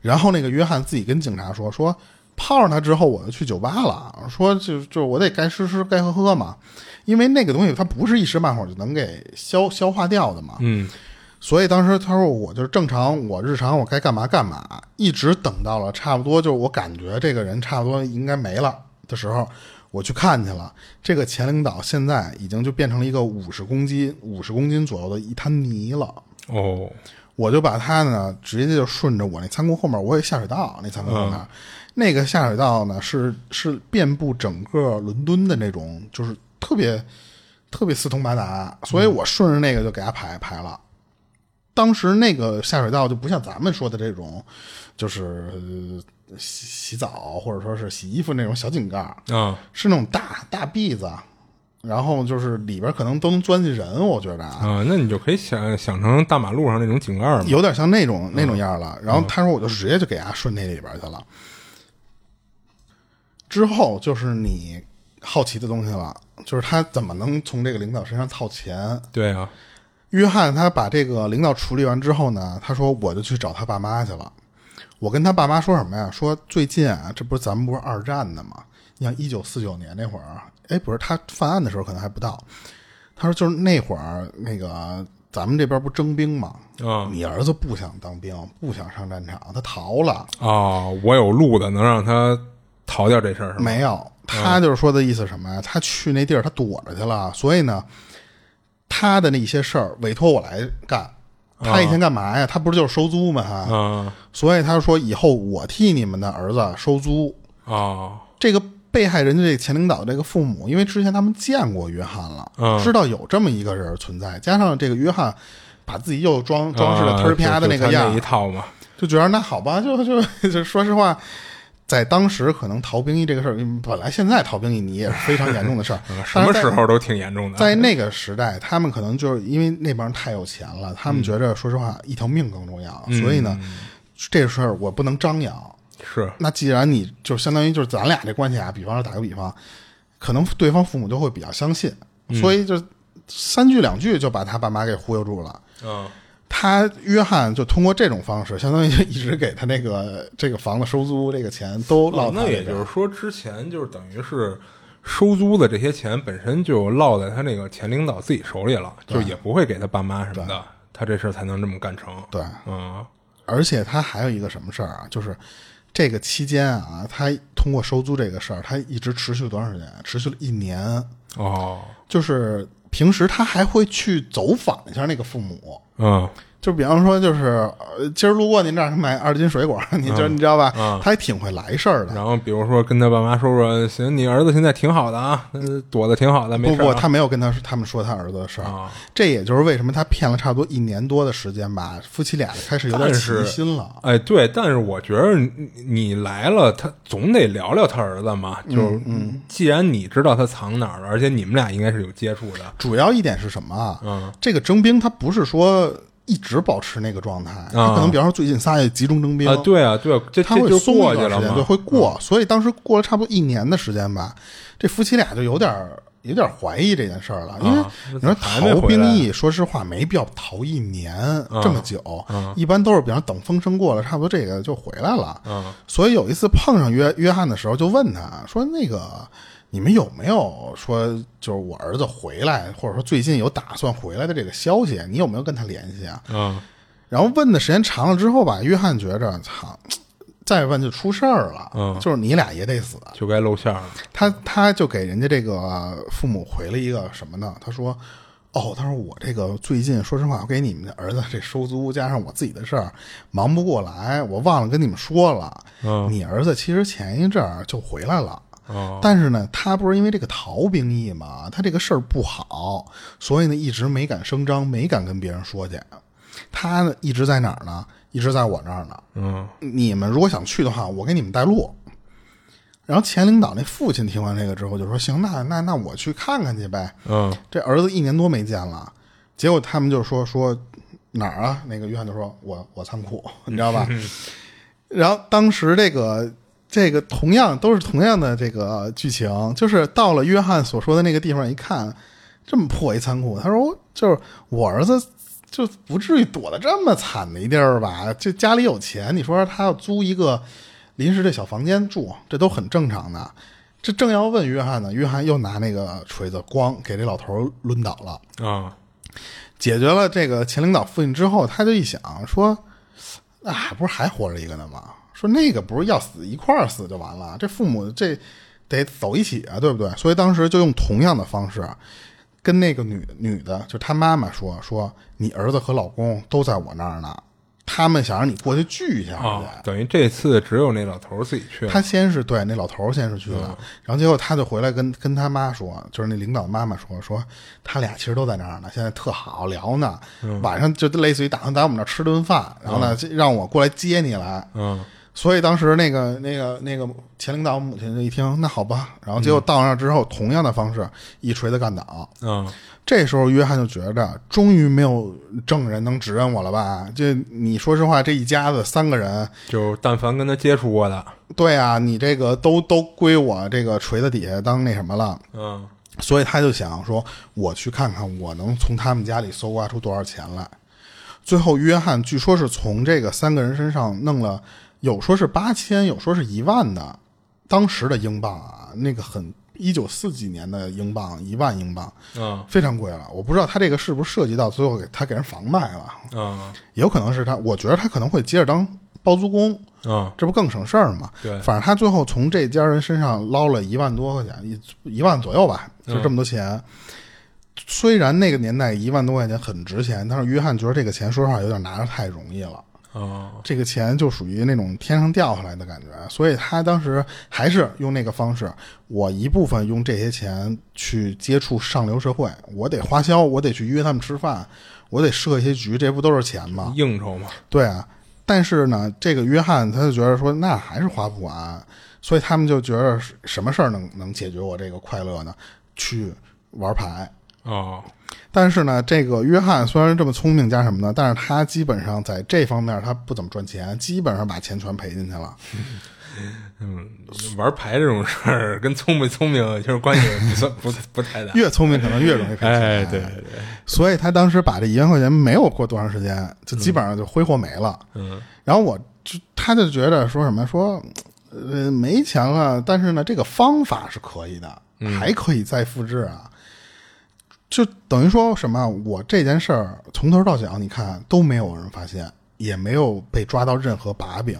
然后那个约翰自己跟警察说说泡上它之后我就去酒吧了，说就就我得该吃吃该喝喝嘛，因为那个东西它不是一时半会儿就能给消消化掉的嘛，嗯。所以当时他说我就是正常，我日常我该干嘛干嘛，一直等到了差不多就是我感觉这个人差不多应该没了的时候，我去看去了。这个前领导现在已经就变成了一个五十公斤、五十公斤左右的一滩泥了。哦。我就把他呢直接就顺着我那仓库后面，我有下水道，那仓库后面、那个下水道呢是是遍布整个伦敦的那种，就是特别特别四通八达，所以我顺着那个就给它排排了。当时那个下水道就不像咱们说的这种，就是呃洗洗澡或者说是洗衣服那种小井盖儿，啊是那种大大篦子，然后就是里边可能都能钻进人，我觉得啊。啊，那你就可以想想成大马路上那种井盖嘛。有点像那种那种样了。然后他说，我就直接就给他顺那里边去了。之后就是你好奇的东西了，就是他怎么能从这个领导身上套钱？对啊，约翰他把这个领导处理完之后呢，他说我就去找他爸妈去了。我跟他爸妈说什么呀？说最近啊，这不是咱们不是二战的吗？你像一九四九年那会儿，哎，不是他犯案的时候可能还不到。他说就是那会儿那个咱们这边不征兵吗？啊你儿子不想当兵，不想上战场，他逃了。哦，我有路的能让他逃掉这事儿是吗？没有，他就是说的意思什么呀？他去那地儿，他躲着去了，所以呢，他的那些事儿委托我来干。他以前干嘛呀？他不是就是收租吗？所以他说以后我替你们的儿子收租。哦这个被害人的这个前领导这个父母，因为之前他们见过约翰了，嗯知道有这么一个人存在，加上这个约翰把自己又装装饰的啊忒儿啪的那个样一，套嘛。就觉得那好吧，就就就说实话，在当时可能逃兵役这个事儿，嗯本来现在逃兵役你也是非常严重的事儿 嗯，什么时候都挺严重的。在那个时代，他们可能就是因为那帮人太有钱了，他们觉着说实话一条命更重要，嗯所以呢，这事儿我不能张扬。是那既然你就相当于就是咱俩这关系啊，比方说打个比方，可能对方父母就会比较相信，嗯所以就三句两句就把他爸妈给忽悠住了。嗯他约翰就通过这种方式，相当于 一直给他那个这个房子收租这个钱都落哦，那也就是说，之前就是等于是收租的这些钱本身就落在他那个前领导自己手里了，就也不会给他爸妈什么的，他这事儿才能这么干成。对，嗯而且他还有一个什么事儿啊，就是这个期间啊，他通过收租这个事儿，他一直持续了多长时间？持续了一年。哦就是平时他还会去走访一下那个父母，嗯。就比方说，就是呃，今儿路过您这儿买二斤水果，你知、你知道吧？嗯他还挺会来事儿的。然后比如说跟他爸妈说说，行，你儿子现在挺好的啊，呃躲得挺好的，没不事不，他没有跟他他们说他儿子的事儿，啊这也就是为什么他骗了差不多一年多的时间吧，夫妻俩开始有点起疑心了。哎，对，但是我觉得你你来了，他总得聊聊他儿子嘛。就是，既然你知道他藏哪儿了，而且你们俩应该是有接触的，主要一点是什么啊？嗯这个征兵他不是说一直保持那个状态，他可能比方说最近仨月集中征兵啊，对啊，对他会松过一段时间，对，会过。所以当时过了差不多一年的时间吧，这夫妻俩就有点有点怀疑这件事儿了，因为啊你说逃兵役，说实话没必要逃一年这么久，一般都是比方等风声过了，差不多这个就回来了。嗯所以有一次碰上约约翰的时候，就问他说：“那个你们有没有说就是我儿子回来，或者说最近有打算回来的这个消息？你有没有跟他联系啊？”嗯然后问的时间长了之后吧，约翰觉着操，再问就出事儿了，嗯就是你俩也得死。就该露馅儿了。他他就给人家这个父母回了一个什么呢？他说。哦，他说我这个最近说实话，我给你们的儿子这收租加上我自己的事儿忙不过来，我忘了跟你们说了。嗯你儿子其实前一阵儿就回来了，哦但是呢，他不是因为这个逃兵役嘛，他这个事儿不好，所以呢一直没敢声张，没敢跟别人说去。他呢一直在哪儿呢？一直在我这儿呢。嗯你们如果想去的话，我给你们带路。然后前领导那父亲听完这个之后就说：“行，那那那我去看看去呗。嗯这儿子一年多没见了。”结果他们就说说哪儿啊？那个约翰就说：“我我仓库，你知道吧？” 然后当时这个这个同样都是同样的这个剧情，就是到了约翰所说的那个地方一看，这么破一仓库，他说就是我儿子就不至于躲得这么惨的一地儿吧？这家里有钱，你说他要租一个临时的小房间住，这都很正常的。这正要问约翰呢，约翰又拿那个锤子咣给这老头儿抡倒了。啊，解决了这个前领导父亲之后，他就一想说，那、还不是还活着一个呢吗？说那个不是要死一块儿死就完了，这父母这得走一起啊，对不对？所以当时就用同样的方式，跟那个女女的，就她妈妈说说，你儿子和老公都在我那儿呢，他们想让你过去聚一下等于这次只有那老头儿自己去了。他先是对那老头儿先是去了，然后结果他就回来跟跟他妈说，就是那领导妈妈说说他俩其实都在那儿呢，现在特好聊呢，晚上就类似于打算在我们那儿吃顿饭，然后呢、让我过来接你来。嗯所以当时那个那个那个前领导母亲就一听，那好吧，然后结果到那儿之后，同样的方式一锤子干倒。嗯这时候约翰就觉着，终于没有证人能指认我了吧？这你说实话，这一家子三个人，就但凡跟他接触过的，对啊，你这个都都归我这个锤子底下当那什么了，嗯所以他就想说，我去看看我能从他们家里搜刮出多少钱来。最后，约翰据说是从这个三个人身上弄了，有说是八千，有说是一万的，当时的英镑啊，那个很一九四几年的英镑，一万英镑，嗯非常贵了。我不知道他这个是不是涉及到最后给他给人房卖了，嗯也有可能是他，我觉得他可能会接着当包租公，嗯，这不更省事儿吗？对，反正他最后从这家人身上捞了一万多块钱，一一万左右吧，就这么多钱。虽然那个年代一万多块钱很值钱，但是约翰觉得这个钱说实话有点拿着太容易了。哦这个钱就属于那种天上掉下来的感觉，所以他当时还是用那个方式，我一部分用这些钱去接触上流社会，我得花销，我得去约他们吃饭，我得设一些局，这不都是钱吗？应酬嘛，对啊，但是呢，这个约翰他就觉得说，那还是花不完，所以他们就觉得什么事儿能能解决我这个快乐呢？去玩牌。哦但是呢，这个约翰虽然这么聪明加什么呢，但是他基本上在这方面他不怎么赚钱，基本上把钱全赔进去了。嗯，玩牌这种事儿跟聪不聪明其实关系不算不不太大。越聪明可能越容易赔钱。哎，对对对，所以他当时把这一万块钱没有过多长时间，就基本上就挥霍没了。嗯然后我就他就觉得说什么说，呃，没钱了，但是呢，这个方法是可以的，还可以再复制啊。就等于说什么，我这件事儿从头到脚，你看都没有人发现，也没有被抓到任何把柄，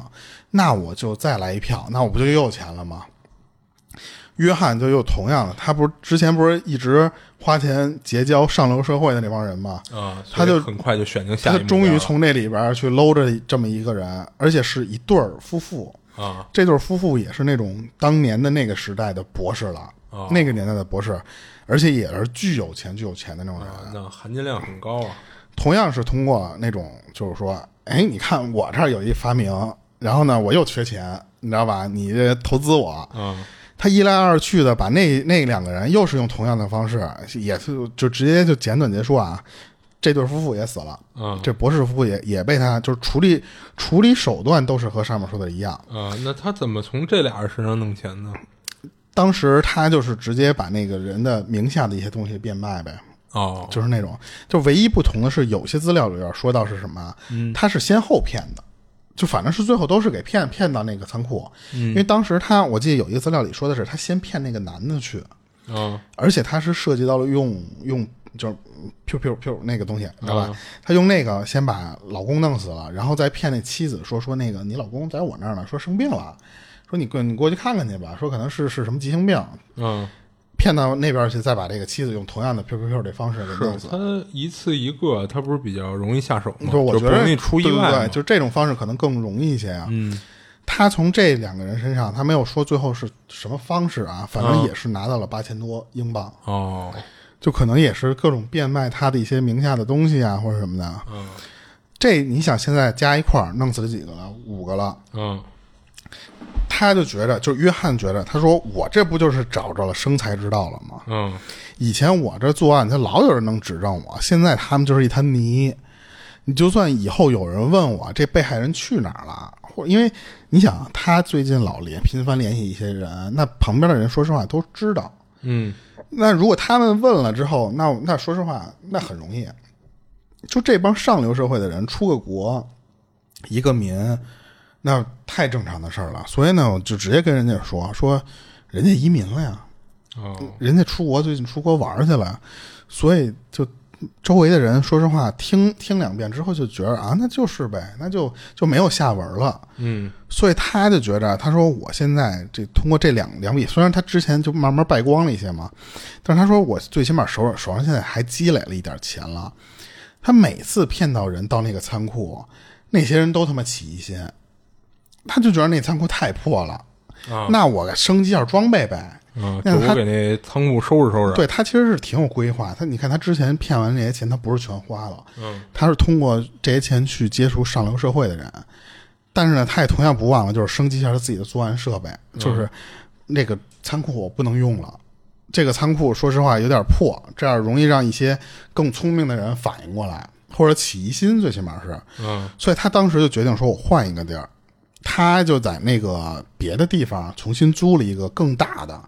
那我就再来一票，那我不就又有钱了吗？约翰就又同样的，他不是之前不是一直花钱结交上流社会的那帮人吗？啊，他就很快就选定下他一目标了终于从那里边去搂着这么一个人，而且是一对儿夫妇。啊这对儿夫妇也是那种当年的那个时代的博士了，哦那个年代的博士，而且也是巨有钱、巨有钱的那种人。啊，那含金量很高啊。同样是通过那种，就是说，哎，你看我这儿有一发明，然后呢，我又缺钱，你知道吧？你这投资我，嗯他一来二去的把那那两个人又是用同样的方式，也是就直接就简短结束啊。这对夫妇也死了，嗯这博士夫妇也也被他就是处理处理手段都是和上面说的一样。啊，那他怎么从这俩人身上弄钱呢？当时他就是直接把那个人的名下的一些东西变卖呗，哦，就是那种，就唯一不同的是，有些资料里边说到是什么，嗯。他是先后骗的，就反正是最后都是给骗骗到那个仓库，因为当时他我记得有一个资料里说的是他先骗那个男的去，啊而且他是涉及到了用用就是 Q Q Q 那个东西，知道吧？啊他用那个先把老公弄死了，然后再骗那妻子说说那个你老公在我那儿呢，说生病了，说你过你过去看看去吧，说可能是是什么急性病，嗯，骗到那边去，再把这个妻子用同样的 Q Q Q 这方式给弄死。他一次一个，他不是比较容易下手吗？就我觉得容易出意外就这种方式可能更容易一些啊。嗯他从这两个人身上，他没有说最后是什么方式啊，反正嗯也是拿到了八千多英镑，哦就可能也是各种变卖他的一些名下的东西啊，或者什么的。嗯这你想现在加一块儿弄死了几个了？五个了。嗯他就觉得，就约翰觉得，他说我这不就是找着了生财之道了吗？嗯以前我这作案，他老有人能指证我，现在他们就是一滩泥。你就算以后有人问我这被害人去哪儿了，或因为你想，他最近老联频繁联系一些人，那旁边的人说实话都知道。嗯那如果他们问了之后，那那说实话，那很容易，就这帮上流社会的人出个国，一个民，那太正常的事儿了。所以呢，我就直接跟人家说说，人家移民了呀，哦，人家出国最近出国玩去了，所以就周围的人说实话听听两遍之后就觉得啊，那就是呗，那就就没有下文了。嗯所以他就觉着，他说我现在这通过这两两笔，虽然他之前就慢慢败光了一些嘛，但是他说我最起码手手上现在还积累了一点钱了。他每次骗到人到那个仓库，那些人都他妈起疑心，他就觉得那仓库太破了，啊那我升级一下装备呗。啊，那他给那仓库收拾收拾。对他其实是挺有规划。他你看他之前骗完这些钱，他不是全花了，嗯他是通过这些钱去接触上流社会的人。但是呢，他也同样不忘了，就是升级一下他自己的作案设备，就是那个仓库我不能用了。这个仓库说实话有点破，这样容易让一些更聪明的人反应过来，或者起疑心，最起码是。嗯所以他当时就决定说，我换一个地儿，他就在那个别的地方重新租了一个更大的，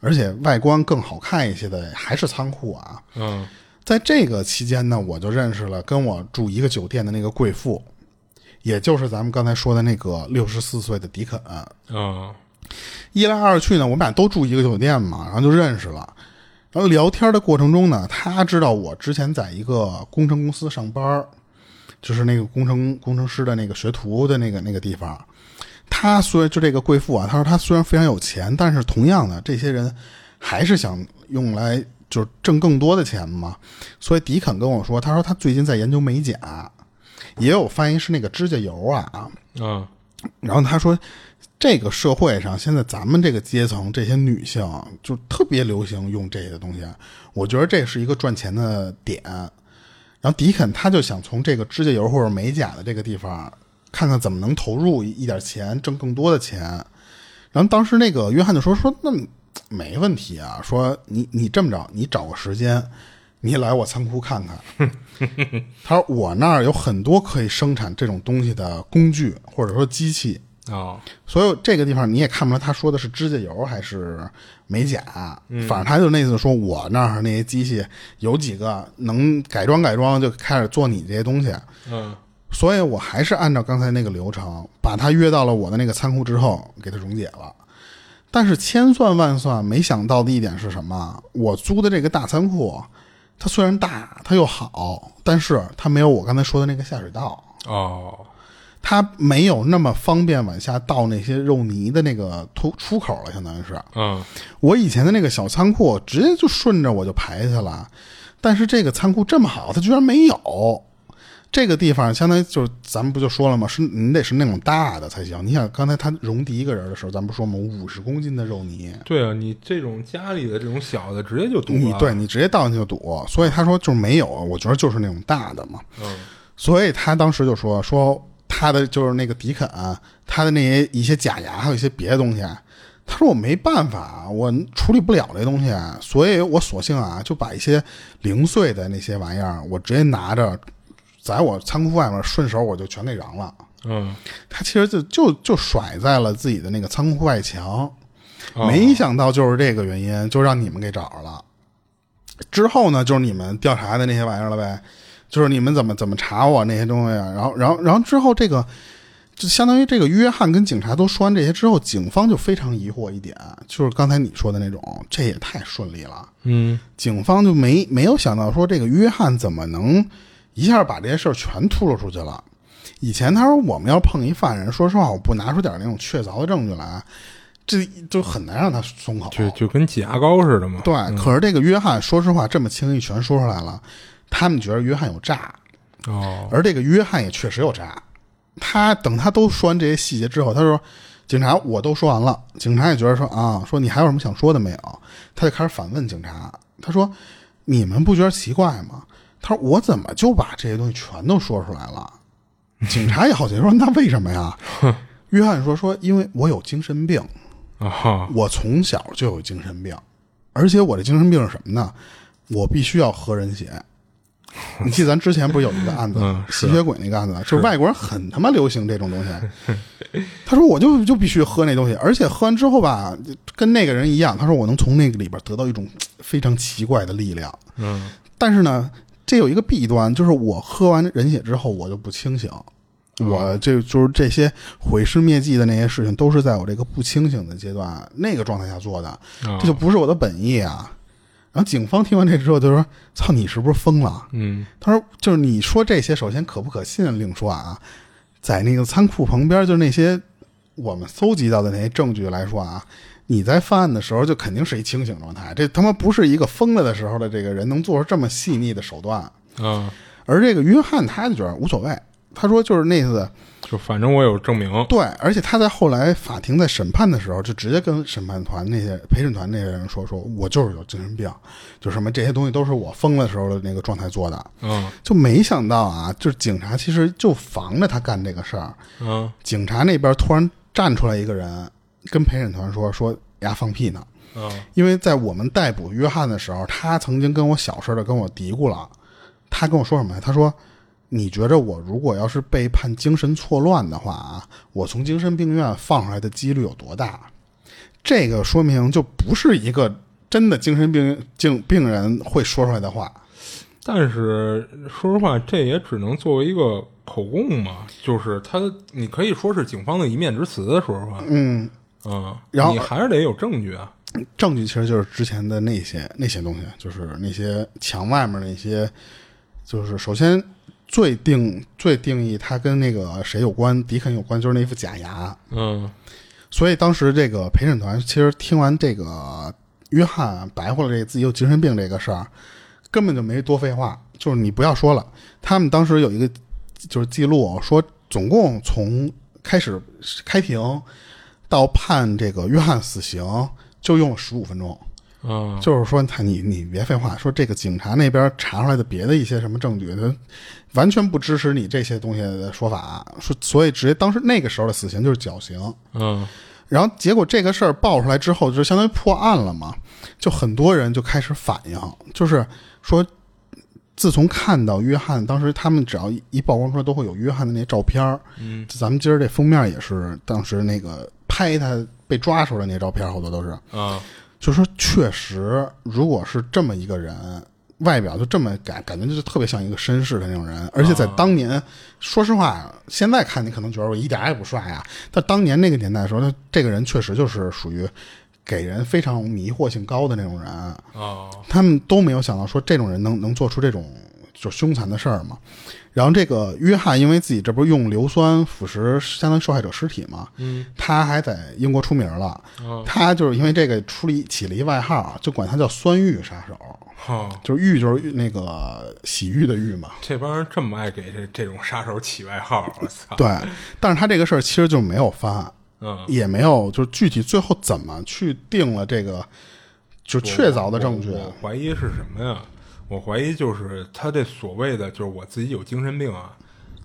而且外观更好看一些的，还是仓库啊。嗯在这个期间呢，我就认识了跟我住一个酒店的那个贵妇，也就是咱们刚才说的那个六十四岁的迪肯。嗯一来二去呢，我们俩都住一个酒店嘛，然后就认识了。然后聊天的过程中呢，他知道我之前在一个工程公司上班，就是那个工程工程师的那个学徒的那个那个地方。他虽就这个贵妇啊，他说他虽然非常有钱，但是同样的，这些人还是想用来就是挣更多的钱嘛。所以迪肯跟我说，他说他最近在研究美甲，也有翻译是那个指甲油啊。嗯然后他说，这个社会上现在咱们这个阶层这些女性就特别流行用这些东西，我觉得这是一个赚钱的点。然后迪肯他就想从这个指甲油或者美甲的这个地方，看看怎么能投入一点钱，挣更多的钱。然后当时那个约翰就说说那没问题啊，说你你这么着，你找个时间，你来我仓库看看。他说我那儿有很多可以生产这种东西的工具或者说机器，哦所以这个地方你也看不出来他说的是指甲油还是美甲，反正他就那意思说我那儿那些机器有几个能改装改装，就开始做你这些东西。嗯所以我还是按照刚才那个流程，把他约到了我的那个仓库之后，给他溶解了。但是千算万算没想到的一点是什么？我租的这个大仓库，它虽然大，它又好，但是它没有我刚才说的那个下水道，哦它没有那么方便往下倒那些肉泥的那个出出口了，相当于是。嗯我以前的那个小仓库，直接就顺着我就排下去了，但是这个仓库这么好，它居然没有。这个地方相当于就是咱们不就说了吗？是你得是那种大的才行。你想刚才他容第一个人的时候，咱不说吗？五十公斤的肉泥，对啊，你这种家里的这种小的直接就堵对你直接倒进去就堵。所以他说就是没有，我觉得就是那种大的嘛。嗯所以他当时就说说他的就是那个迪肯，他的那些一些假牙，还有一些别的东西，他说我没办法，我处理不了这东西，所以我索性啊就把一些零碎的那些玩意儿，我直接拿着，在我仓库外面顺手我就全给扔了。嗯，他其实就就就甩在了自己的那个仓库外墙，哦没想到就是这个原因，就让你们给找着了。之后呢，就是你们调查的那些玩意儿了呗，就是你们怎么怎么查我那些东西啊，然后然后然后之后这个就相当于这个约翰跟警察都说完这些之后，警方就非常疑惑一点，就是刚才你说的那种，这也太顺利了。嗯警方就没没有想到说这个约翰怎么能一下把这些事儿全吐露出去了。以前他说我们要碰一犯人，说实话我不拿出点那种确凿的证据来，这就很难让他松口。就就跟挤牙膏似的嘛。对，可是这个约翰说实话这么轻易全说出来了，他们觉得约翰有诈，哦而这个约翰也确实有诈。他等他都说完这些细节之后，他说：“警察，我都说完了。”警察也觉得说啊，说你还有什么想说的没有？他就开始反问警察，他说：“你们不觉得奇怪吗？”他说：“我怎么就把这些东西全都说出来了？”警察也好奇说：“那为什么呀？”约翰说：“说因为我有精神病，啊我从小就有精神病，而且我的精神病是什么呢？我必须要喝人血。你记得咱之前不是有一个案子，嗯吸血鬼那个案子，就是外国人很他妈流行这种东西。他说我就就必须喝那东西，而且喝完之后吧，跟那个人一样，他说我能从那个里边得到一种非常奇怪的力量。嗯但是呢，这有一个弊端，就是我喝完人血之后，我就不清醒。我这就是这些毁尸灭迹的那些事情，都是在我这个不清醒的阶段那个状态下做的，啊这就不是我的本意啊。然后警方听完这之后就说：“操，你是不是疯了嗯？”他说：“就是你说这些，首先可不可信另说啊，在那个仓库旁边，就是那些我们搜集到的那些证据来说啊，你在犯案的时候就肯定是一清醒状态，这他妈不是一个疯了的时候的这个人能做出这么细腻的手段。啊，而这个约翰他就觉得无所谓，他说就是那次就反正我有证明，对，而且他在后来法庭在审判的时候，就直接跟审判团那些陪审团那些人说，说我就是有精神病，就什么这些东西都是我疯了的时候的那个状态做的。嗯。就没想到啊，就是警察其实就防着他干这个事儿，嗯。警察那边突然站出来一个人，跟陪审团说说丫放屁呢。嗯因为在我们逮捕约翰的时候，他曾经跟我小声的跟我嘀咕了，他跟我说什么呀？他说：“你觉着我如果要是被判精神错乱的话啊，我从精神病院放出来的几率有多大？”这个说明就不是一个真的精神病病病人会说出来的话。但是说实话，这也只能作为一个口供嘛，就是他，你可以说是警方的一面之词。说实话，嗯，嗯，然后你还是得有证据啊。证据其实就是之前的那些那些东西，就是那些墙外面那些，就是首先最定最定义它跟那个谁有关，迪肯有关，就是那副假牙。嗯所以当时这个陪审团其实听完这个约翰白话了这自己有精神病这个事儿，根本就没多废话，就是你不要说了。他们当时有一个就是记录说，总共从开始开庭到判这个约翰死刑，就用了十五分钟。嗯就是说，他你你别废话，说这个警察那边查出来的别的一些什么证据，他完全不支持你这些东西的说法，说所以直接当时那个时候的死刑就是绞刑。嗯然后结果这个事儿爆出来之后，就相当于破案了嘛，就很多人就开始反应，就是说，自从看到约翰，当时他们只要一一曝光出来，都会有约翰的那些照片儿。嗯咱们今儿这封面也是当时那个拍他被抓时候的那照片，好多都是。啊就说确实，如果是这么一个人，外表就这么感，感觉就是特别像一个绅士的那种人，而且在当年，说实话，现在看你可能觉得我一点儿也不帅啊，但当年那个年代的时候，他这个人确实就是属于给人非常迷惑性高的那种人，啊他们都没有想到说这种人能能做出这种就凶残的事儿嘛。然后这个约翰因为自己这不是用硫酸腐蚀相当于受害者尸体嘛，嗯他还在英国出名了。啊他就是因为这个出了一起了一外号，就管他叫酸玉杀手，哦，就是玉就是那个洗浴的浴嘛。这帮人这么爱给这这种杀手起外号，我操！对，但是他这个事儿其实就没有翻案，嗯，也没有就是具体最后怎么去定了这个就确凿的证据怀疑是什么呀？我怀疑就是他这所谓的就是我自己有精神病啊，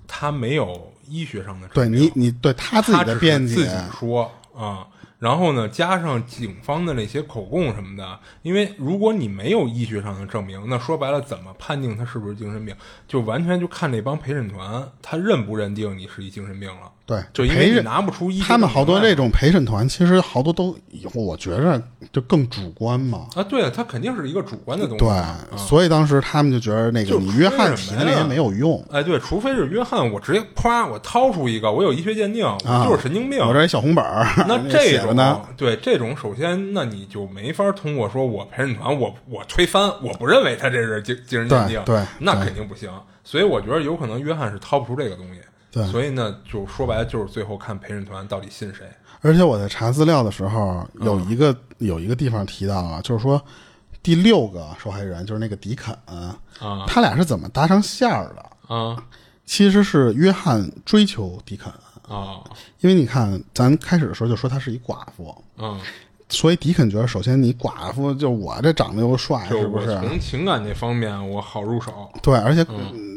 他没有医学上的证明对你，你对他自己的辩解自己，说啊，然后呢，加上警方的那些口供什么的，因为如果你没有医学上的证明，那说白了，怎么判定他是不是精神病，就完全就看那帮陪审团他认不认定你是一精神病了。对，就因为你拿不出医他们好多这种陪审团，其实好多都，我觉着就更主观嘛。啊，对，他肯定是一个主观的东西对所以当时他们就觉得那个就你约翰说提的那些没有用，哎，对，除非是约翰，我直接啪，我掏出一个，我有医学鉴定，啊我就是神经病。我这一小红本儿，那 这种呢，对这种，首先那你就没法通过说我陪审团我我推翻，我不认为他这是精精神鉴定，对对那肯定不行。所以我觉得有可能约翰是掏不出这个东西。对。所以呢，就说白了就是最后看陪审团到底信谁。而且我在查资料的时候，有一个、有一个地方提到了，就是说第六个受害人就是那个迪肯，啊他俩是怎么搭上线儿的？啊。其实是约翰追求迪肯，啊。因为你看，咱开始的时候就说他是一寡妇，嗯，所以迪肯觉得，首先你寡妇，就我这长得又帅，是不是？从情感这方面我好入手。对，而且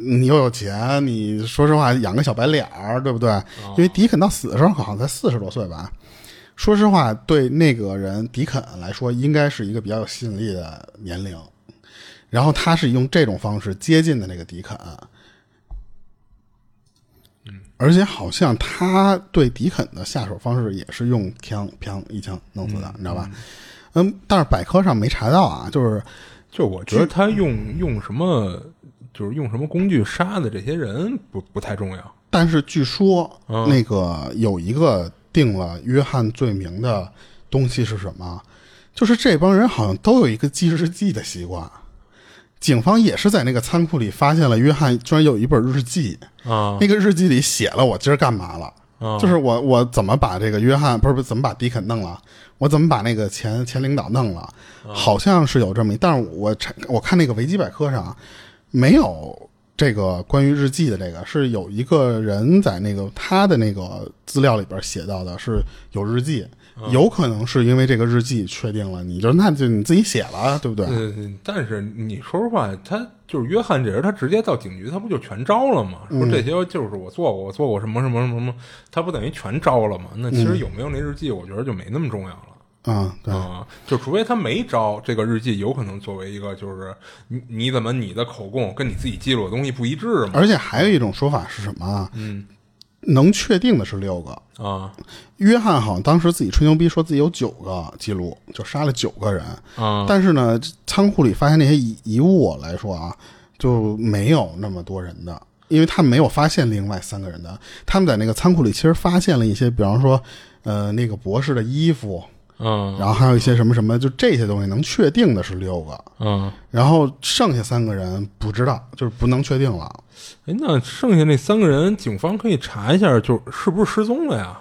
你又有钱，你说实话养个小白脸儿，对不对？因为迪肯到死的时候好像才四十多岁吧。说实话，对那个人迪肯来说，应该是一个比较有吸引力的年龄。然后他是用这种方式接近的那个迪肯，而且好像他对迪肯的下手方式也是用枪砰一枪弄死的，你知道吧？嗯，但是百科上没查到啊，就是就我觉得他用用什么，就是用什么工具杀的这些人不不太重要。但是据说嗯那个有一个定了约翰罪名的东西是什么？就是这帮人好像都有一个记日记的习惯。警方也是在那个仓库里发现了约翰居然有一本日记，啊。那个日记里写了我今儿干嘛了，啊。就是我我怎么把这个约翰不是不是怎么把迪肯弄了，我怎么把那个前前领导弄了，好像是有这么一，但是我查我看那个维基百科上没有这个关于日记的这个，是有一个人在那个他的那个资料里边写到的是有日记，有可能是因为这个日记确定了，你就那就你自己写了，对不对？呃，但是你说实话，他就是约翰这人，他直接到警局，他不就全招了吗？说这些就是我做过，我做过什么什么什么什么，他不等于全招了吗？那其实有没有那日记，我觉得就没那么重要了。嗯，对。啊、就除非他没招，这个日记有可能作为一个，就是你你怎么你的口供跟你自己记录的东西不一致嘛？而且还有一种说法是什么啊？嗯，能确定的是六个。啊约翰好像当时自己吹牛逼，说自己有九个记录，就杀了九个人。啊但是呢，仓库里发现那些遗遗物来说啊，就没有那么多人的，因为他们没有发现另外三个人的。他们在那个仓库里其实发现了一些，比方说，呃，那个博士的衣服，嗯然后还有一些什么什么，就这些东西能确定的是六个，嗯，然后剩下三个人不知道，就是不能确定了。哎，那剩下那三个人，警方可以查一下，就是不是失踪了呀？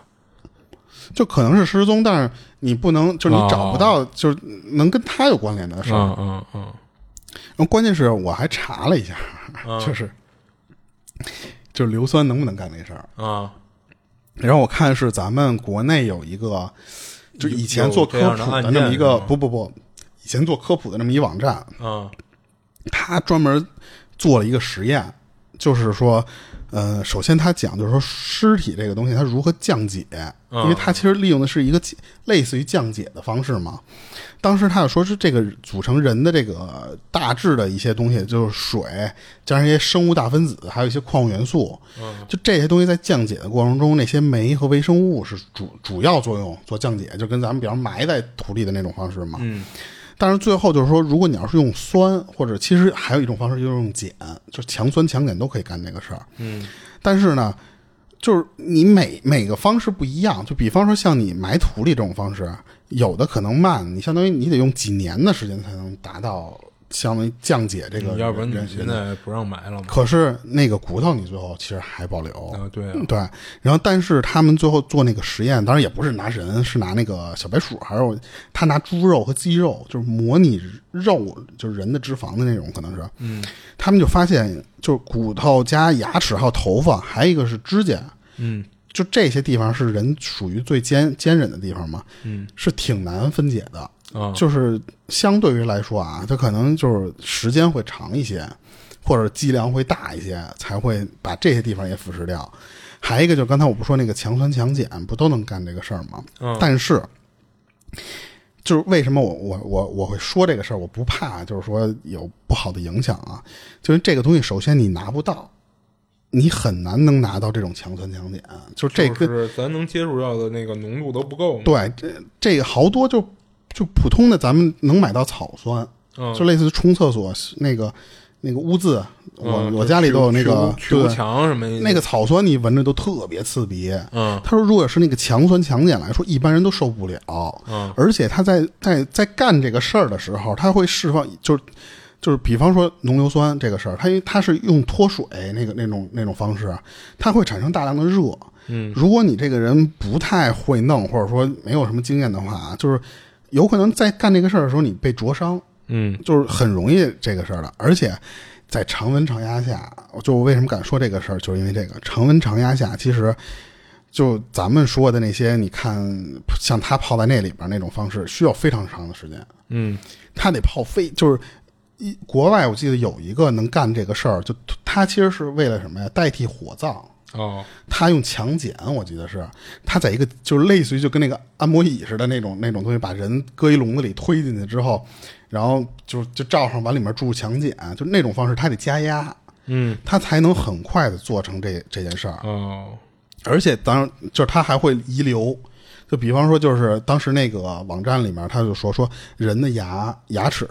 就可能是失踪，但是你不能，就是你找不到，就是能跟他有关联的事儿。嗯嗯嗯然后关键是我还查了一下，嗯 就是就是硫酸能不能干那事儿。啊，然后我看是咱们国内有一个，就以前做科普的那么一个，不不不，以前做科普的那么一网站，嗯他专门做了一个实验，就是说，呃，首先他讲就是说尸体这个东西它如何降解，嗯因为它其实利用的是一个类似于降解的方式嘛。当时他就说是这个组成人的这个大致的一些东西，就是水加上一些生物大分子，还有一些矿物元素，就这些东西在降解的过程中，那些酶和微生物是主主要作用做降解，就跟咱们比方埋在土里的那种方式嘛。嗯但是最后就是说，如果你要是用酸，或者其实还有一种方式就是用碱，就是强酸强碱都可以干这个事儿。嗯但是呢，就是你每每个方式不一样，就比方说像你埋土里这种方式，有的可能慢，你相当于你得用几年的时间才能达到相当于降解这个人，要不然你现在不让埋了吗？可是那个骨头你最后其实还保留。啊，对啊，对，然后但是他们最后做那个实验，当然也不是拿人，是拿那个小白鼠，还有他拿猪肉和鸡肉，就是模拟肉，就是人的脂肪的那种，可能是。嗯他们就发现，就是骨头加牙齿还有头发，还有一个是指甲，嗯就这些地方是人属于最坚坚韧的地方嘛，嗯是挺难分解的。啊，就是相对于来说啊，它可能就是时间会长一些，或者剂量会大一些，才会把这些地方也腐蚀掉。还有一个就是刚才我不说那个强酸强碱不都能干这个事儿吗？嗯但是，就是为什么我我我我会说这个事儿，我不怕，就是说有不好的影响啊。就是这个东西，首先你拿不到，你很难能拿到这种强酸强碱，就这个就是咱能接触到的那个浓度都不够。对这这个好多就就普通的咱们能买到草酸，嗯，就类似冲厕所那个那个污渍，我、嗯我家里都有那个去污墙什么那个草酸，你闻着都特别刺鼻。嗯他说，如果是那个强酸强碱来说，一般人都受不了。嗯而且他在在在干这个事儿的时候，他会释放，就是就是比方说浓硫酸这个事儿，它因为它是用脱水那个那种那种方式，它会产生大量的热。嗯如果你这个人不太会弄，或者说没有什么经验的话，就是有可能在干这个事儿的时候你被灼伤。嗯就是很容易这个事儿的，而且在常温常压下，就我为什么敢说这个事儿，就是因为这个常温常压下，其实就咱们说的那些，你看像他泡在那里边那种方式，需要非常长的时间，嗯他得泡非就是。一国外我记得有一个能干这个事儿，就他其实是为了什么呀？代替火葬，哦。他用强碱，我记得是他在一个就是类似于就跟那个按摩椅似的那种那种东西，把人搁一笼子里推进去之后，然后就就罩上往里面注入强碱，就那种方式，他得加压，嗯。他才能很快的做成这这件事儿。哦。而且当然就是他还会遗留，就比方说就是当时那个网站里面他就说说人的牙牙齿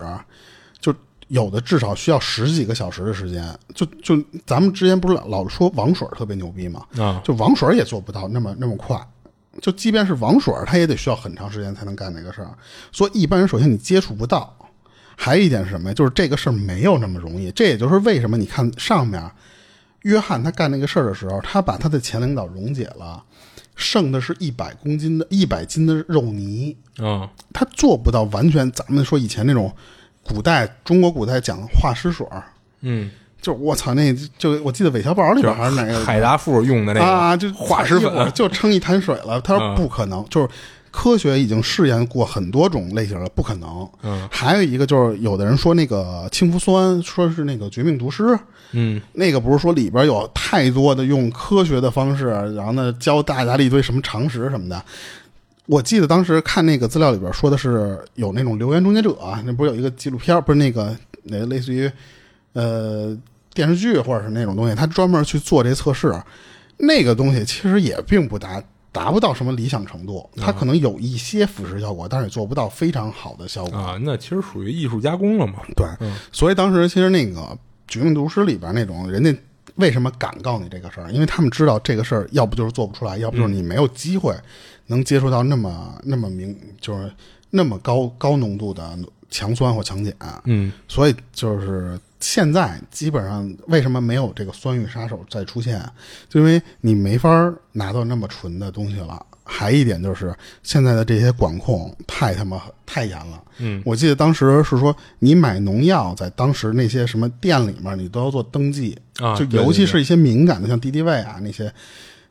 有的至少需要十几个小时的时间，就就咱们之前不是老老说王水特别牛逼吗？啊就王水也做不到那么那么快，就即便是王水，他也得需要很长时间才能干那个事儿。所以一般人首先你接触不到，还有一点是什么呀？就是这个事儿没有那么容易。这也就是为什么你看上面约翰他干那个事儿的时候，他把他的前领导溶解了，剩的是一百公斤的一百斤的肉泥，啊他做不到完全咱们说以前那种古代中国古代讲化尸水儿。嗯，就是我操，那就我记得韦小宝里就边还是哪个海大富用的那个啊，就化石一会儿粉，就称一滩水了。他说嗯不可能，就是科学已经试验过很多种类型了，不可能。嗯还有一个就是有的人说那个氢氟酸，说是那个绝命毒师，嗯那个不是说里边有太多的用科学的方式，然后呢教大家了一堆什么常识什么的。我记得当时看那个资料里边说的是有那种留言终结者，啊那不是有一个纪录片，不是那个那类似于呃电视剧或者是那种东西，他专门去做这测试，那个东西其实也并不达达不到什么理想程度，它可能有一些腐蚀效果，但是也做不到非常好的效果。啊，那其实属于艺术加工了嘛。对，嗯所以当时其实那个《绝命毒师》里边那种人家为什么敢告你这个事儿？因为他们知道这个事儿要不就是做不出来，要不就是你没有机会能接触到那么那么明，就是那么高高浓度的强酸或强碱。嗯所以就是现在基本上为什么没有这个酸雨杀手再出现，就因为你没法拿到那么纯的东西了。还一点就是现在的这些管控太他妈太严了。嗯我记得当时是说，你买农药在当时那些什么店里面，你都要做登记，啊，就尤其是一些敏感的，像敌敌畏啊那些，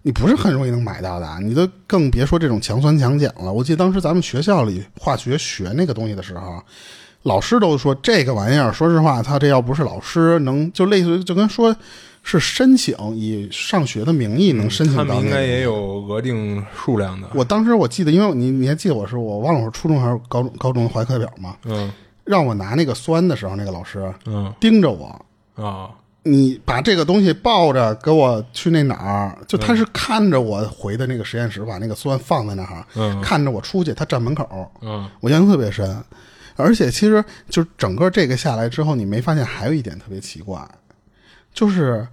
你不是很容易能买到的啊。你都更别说这种强酸强碱了。我记得当时咱们学校里化学学那个东西的时候，老师都说这个玩意儿，说实话，他这要不是老师能，就类似于就跟说是申请以上学的名义能申请到、那个们应该也有额定数量的。我当时我记得，因为你你还记得我是我忘了我是初中还是高中高中的怀课表吗？嗯让我拿那个酸的时候，那个老师嗯盯着我，啊你把这个东西抱着给我去那哪儿，就他是看着我回的那个实验室，把那个酸放在那儿，嗯看着我出去，他站门口，嗯我印象特别深。而且其实就整个这个下来之后，你没发现还有一点特别奇怪，就是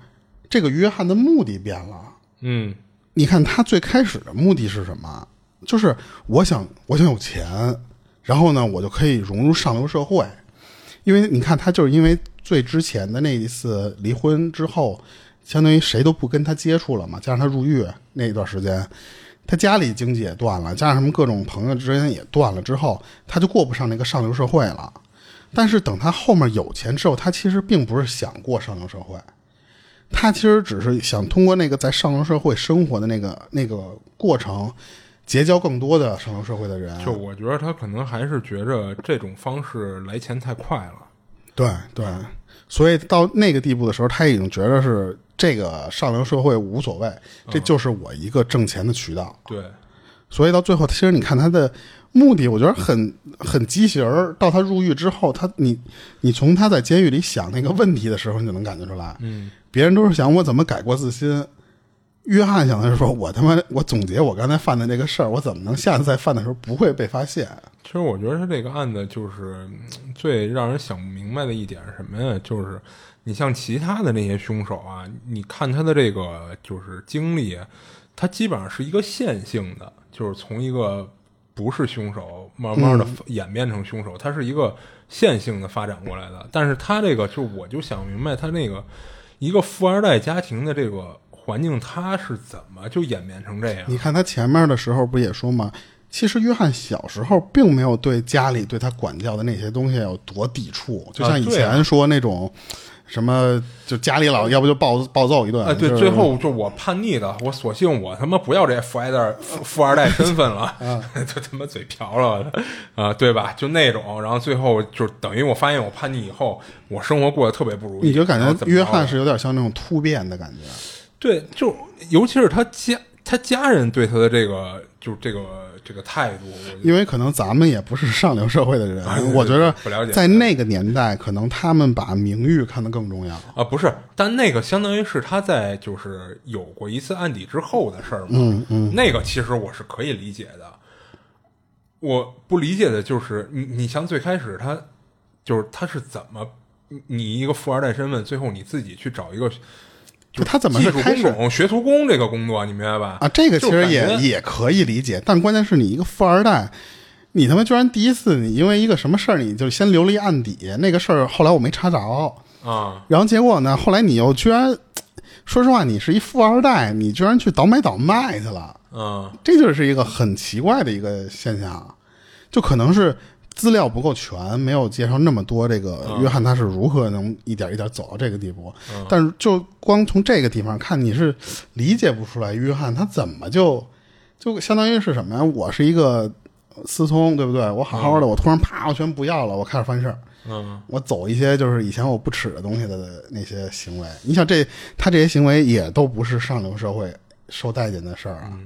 这个约翰的目的变了。嗯你看他最开始的目的是什么？就是我想我想有钱，然后呢，我就可以融入上流社会。因为你看他就是因为最之前的那一次离婚之后，相当于谁都不跟他接触了嘛，加上他入狱那一段时间，他家里经济也断了，加上什么各种朋友之间也断了之后，他就过不上那个上流社会了。但是等他后面有钱之后，他其实并不是想过上流社会，他其实只是想通过那个在上流社会生活的那个那个过程，结交更多的上流社会的人。就我觉得他可能还是觉着这种方式来钱太快了。对对，所以到那个地步的时候，他已经觉得是这个上流社会无所谓，这就是我一个挣钱的渠道。对，所以到最后，其实你看他的目的，我觉得很很畸形儿。到他入狱之后，他你你从他在监狱里想那个问题的时候，你就能感觉出来，嗯别人都是想我怎么改过自新。约翰想的是说，我他妈我总结我刚才犯的这个事儿，我怎么能下次再犯的时候不会被发现？其实我觉得他这个案子就是嗯最让人想不明白的一点是什么呀？就是你像其他的那些凶手啊，你看他的这个就是经历，他基本上是一个线性的，就是从一个不是凶手慢慢的演变成凶手，他是一个线性的发展过来的。但是他这个就我就想明白，他那个一个富二代家庭的这个环境，他是怎么就演变成这样？你看他前面的时候不也说吗？其实约翰小时候并没有对家里对他管教的那些东西有多抵触，就像以前说那种什么，就家里老要不就暴暴揍一顿。哎，对，就是最后就我叛逆的，我索性我他妈不要这富二代富富二代身份了，就他妈嘴瓢了啊，对吧？就那种，然后最后就等于我发现我叛逆以后，我生活过得特别不如意。你就感觉约翰是有点像那种突变的感觉。对，就尤其是他家他家人对他的这个就是这个这个态度，因为可能咱们也不是上流社会的人，我觉得不了解在那个年代，可能他们把名誉看得更重要。啊，不是，但那个相当于是他在就是有过一次案底之后的事儿嘛。嗯嗯，那个其实我是可以理解的。我不理解的就是你，你像最开始他就是他是怎么，你你一个富二代身份，最后你自己去找一个就他怎么是开始工、学徒工这个工作，你明白吧？啊？这个其实也也可以理解，但关键是你一个富二代，你他妈居然第一次你因为一个什么事儿，你就先留了一案底，那个事儿后来我没查着，啊，然后结果呢，后来你又居然，说实话，你是一富二代，你居然去倒买倒卖去了。嗯这就是一个很奇怪的一个现象，就可能是资料不够全，没有介绍那么多这个约翰他是如何能一点一点走到这个地步。但是就光从这个地方看，你是理解不出来约翰他怎么就就相当于是什么呀？我是一个思聪，对不对？我好好的，我突然啪，我全不要了，我开始犯事儿。嗯我走一些就是以前我不耻的东西的那些行为，你想这他这些行为也都不是上流社会受待见的事儿啊。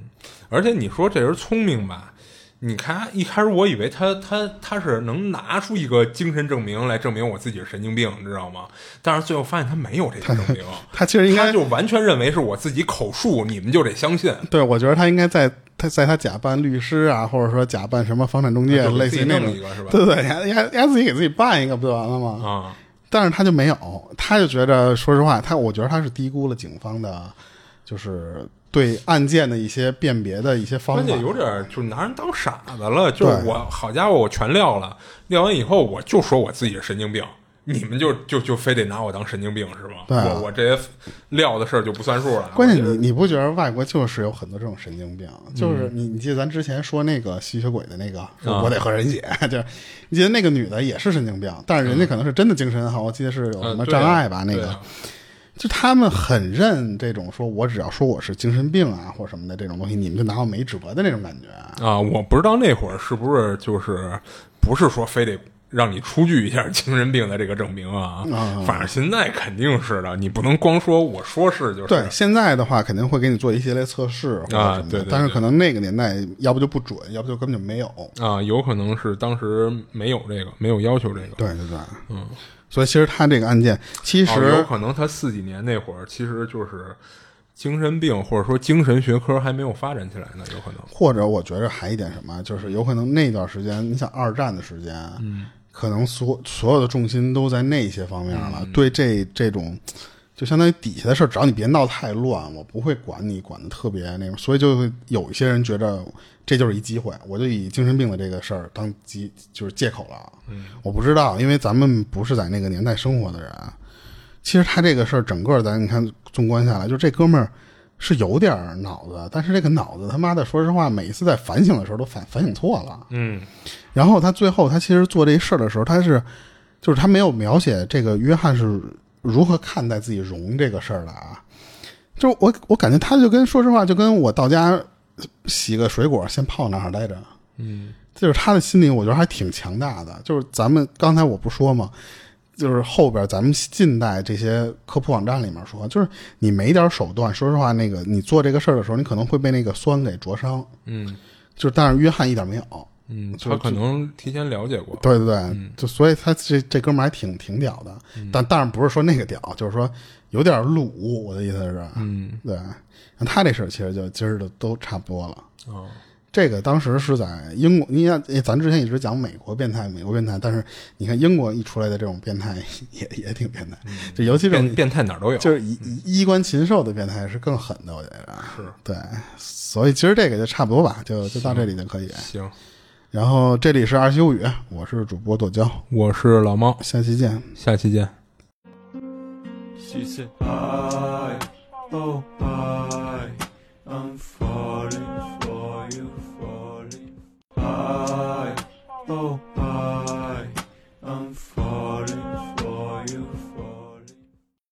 而且你说这人聪明吧？你看一开始我以为他他他是能拿出一个精神证明来证明我自己是神经病，你知道吗？但是最后发现他没有这些证明，他其实应该他就完全认为是我自己口述，你们就得相信。对，我觉得他应该在他在他假扮律师啊，或者说假扮什么房产中介，类似于那种一个是吧对对人家自己给自己办一个不就完了吗？啊，但是他就没有，他就觉得，说实话，他我觉得他是低估了警方的，就是对案件的一些辨别的一些方法。关键有点就拿人当傻子了。就是我好家伙，我全撂了，撂完以后我就说我自己是神经病。你们就就就非得拿我当神经病是吗？对啊我我这些撂的事儿就不算数了。关键你你不觉得外国就是有很多这种神经病？嗯就是你你记得咱之前说那个吸血鬼的那个，我得和人血，就是你记得那个女的也是神经病，但是人家可能是真的精神好，我记得是有什么障碍吧？那个就他们很认这种说我只要说我是精神病啊或什么的这种东西，你们就拿我没辙的那种感觉。啊，我不知道那会儿是不是就是不是说非得让你出具一下精神病的这个证明啊？嗯反正现在肯定是的，你不能光说我说是就是。对，现在的话肯定会给你做一系列测试啊对对对但是可能那个年代要不就不准，要不就根本就没有。啊，有可能是当时没有这个，没有要求这个。对对对，嗯，所以其实他这个案件其实、哦，有可能他四几年那会儿其实就是精神病或者说精神学科还没有发展起来呢，有可能。或者我觉着还一点什么，就是有可能那段时间，你想二战的时间，嗯，可能所所有的重心都在那些方面了，对这这种。就相当于底下的事儿，只要你别闹太乱，我不会管你管的特别那种，所以就会有一些人觉得这就是一机会，我就以精神病的这个事儿当机就是借口了。嗯，我不知道，因为咱们不是在那个年代生活的人。其实他这个事儿整个咱你看纵观下来，就这哥们儿是有点儿脑子，但是这个脑子他妈的，说实话，每一次在反省的时候都反反省错了。嗯然后他最后他其实做这事儿的时候，他是就是他没有描写这个约翰是如何看待自己容这个事儿的啊。就我我感觉他就跟说实话，就跟我到家洗个水果先泡那儿待着，嗯就是他的心理，我觉得还挺强大的。就是咱们刚才我不说嘛，就是后边咱们近代这些科普网站里面说，就是你没点手段，说实话，那个你做这个事儿的时候，你可能会被那个酸给灼伤。嗯就是但是约翰一点没有，嗯，他可能提前了解过。对对对，就所以他这这哥们儿还挺挺屌的，但当然不是说那个屌，就是说有点鲁。我的意思是，嗯对，那他这事儿其实就今儿的都差不多了。哦这个当时是在英国，你看，咱之前一直讲美国变态，美国变态，但是你看英国一出来的这种变态 也也挺变态，就尤其这种变变态哪儿都有。就是衣衣衣冠禽兽的变态是更狠的，我觉得是对，所以其实这个就差不多吧，就就到这里就可以。行，然后这里是二修语，我是主播剁椒，我是老猫，下期见。下期见。She said, I, oh, I, I'm falling for you, falling. I, oh,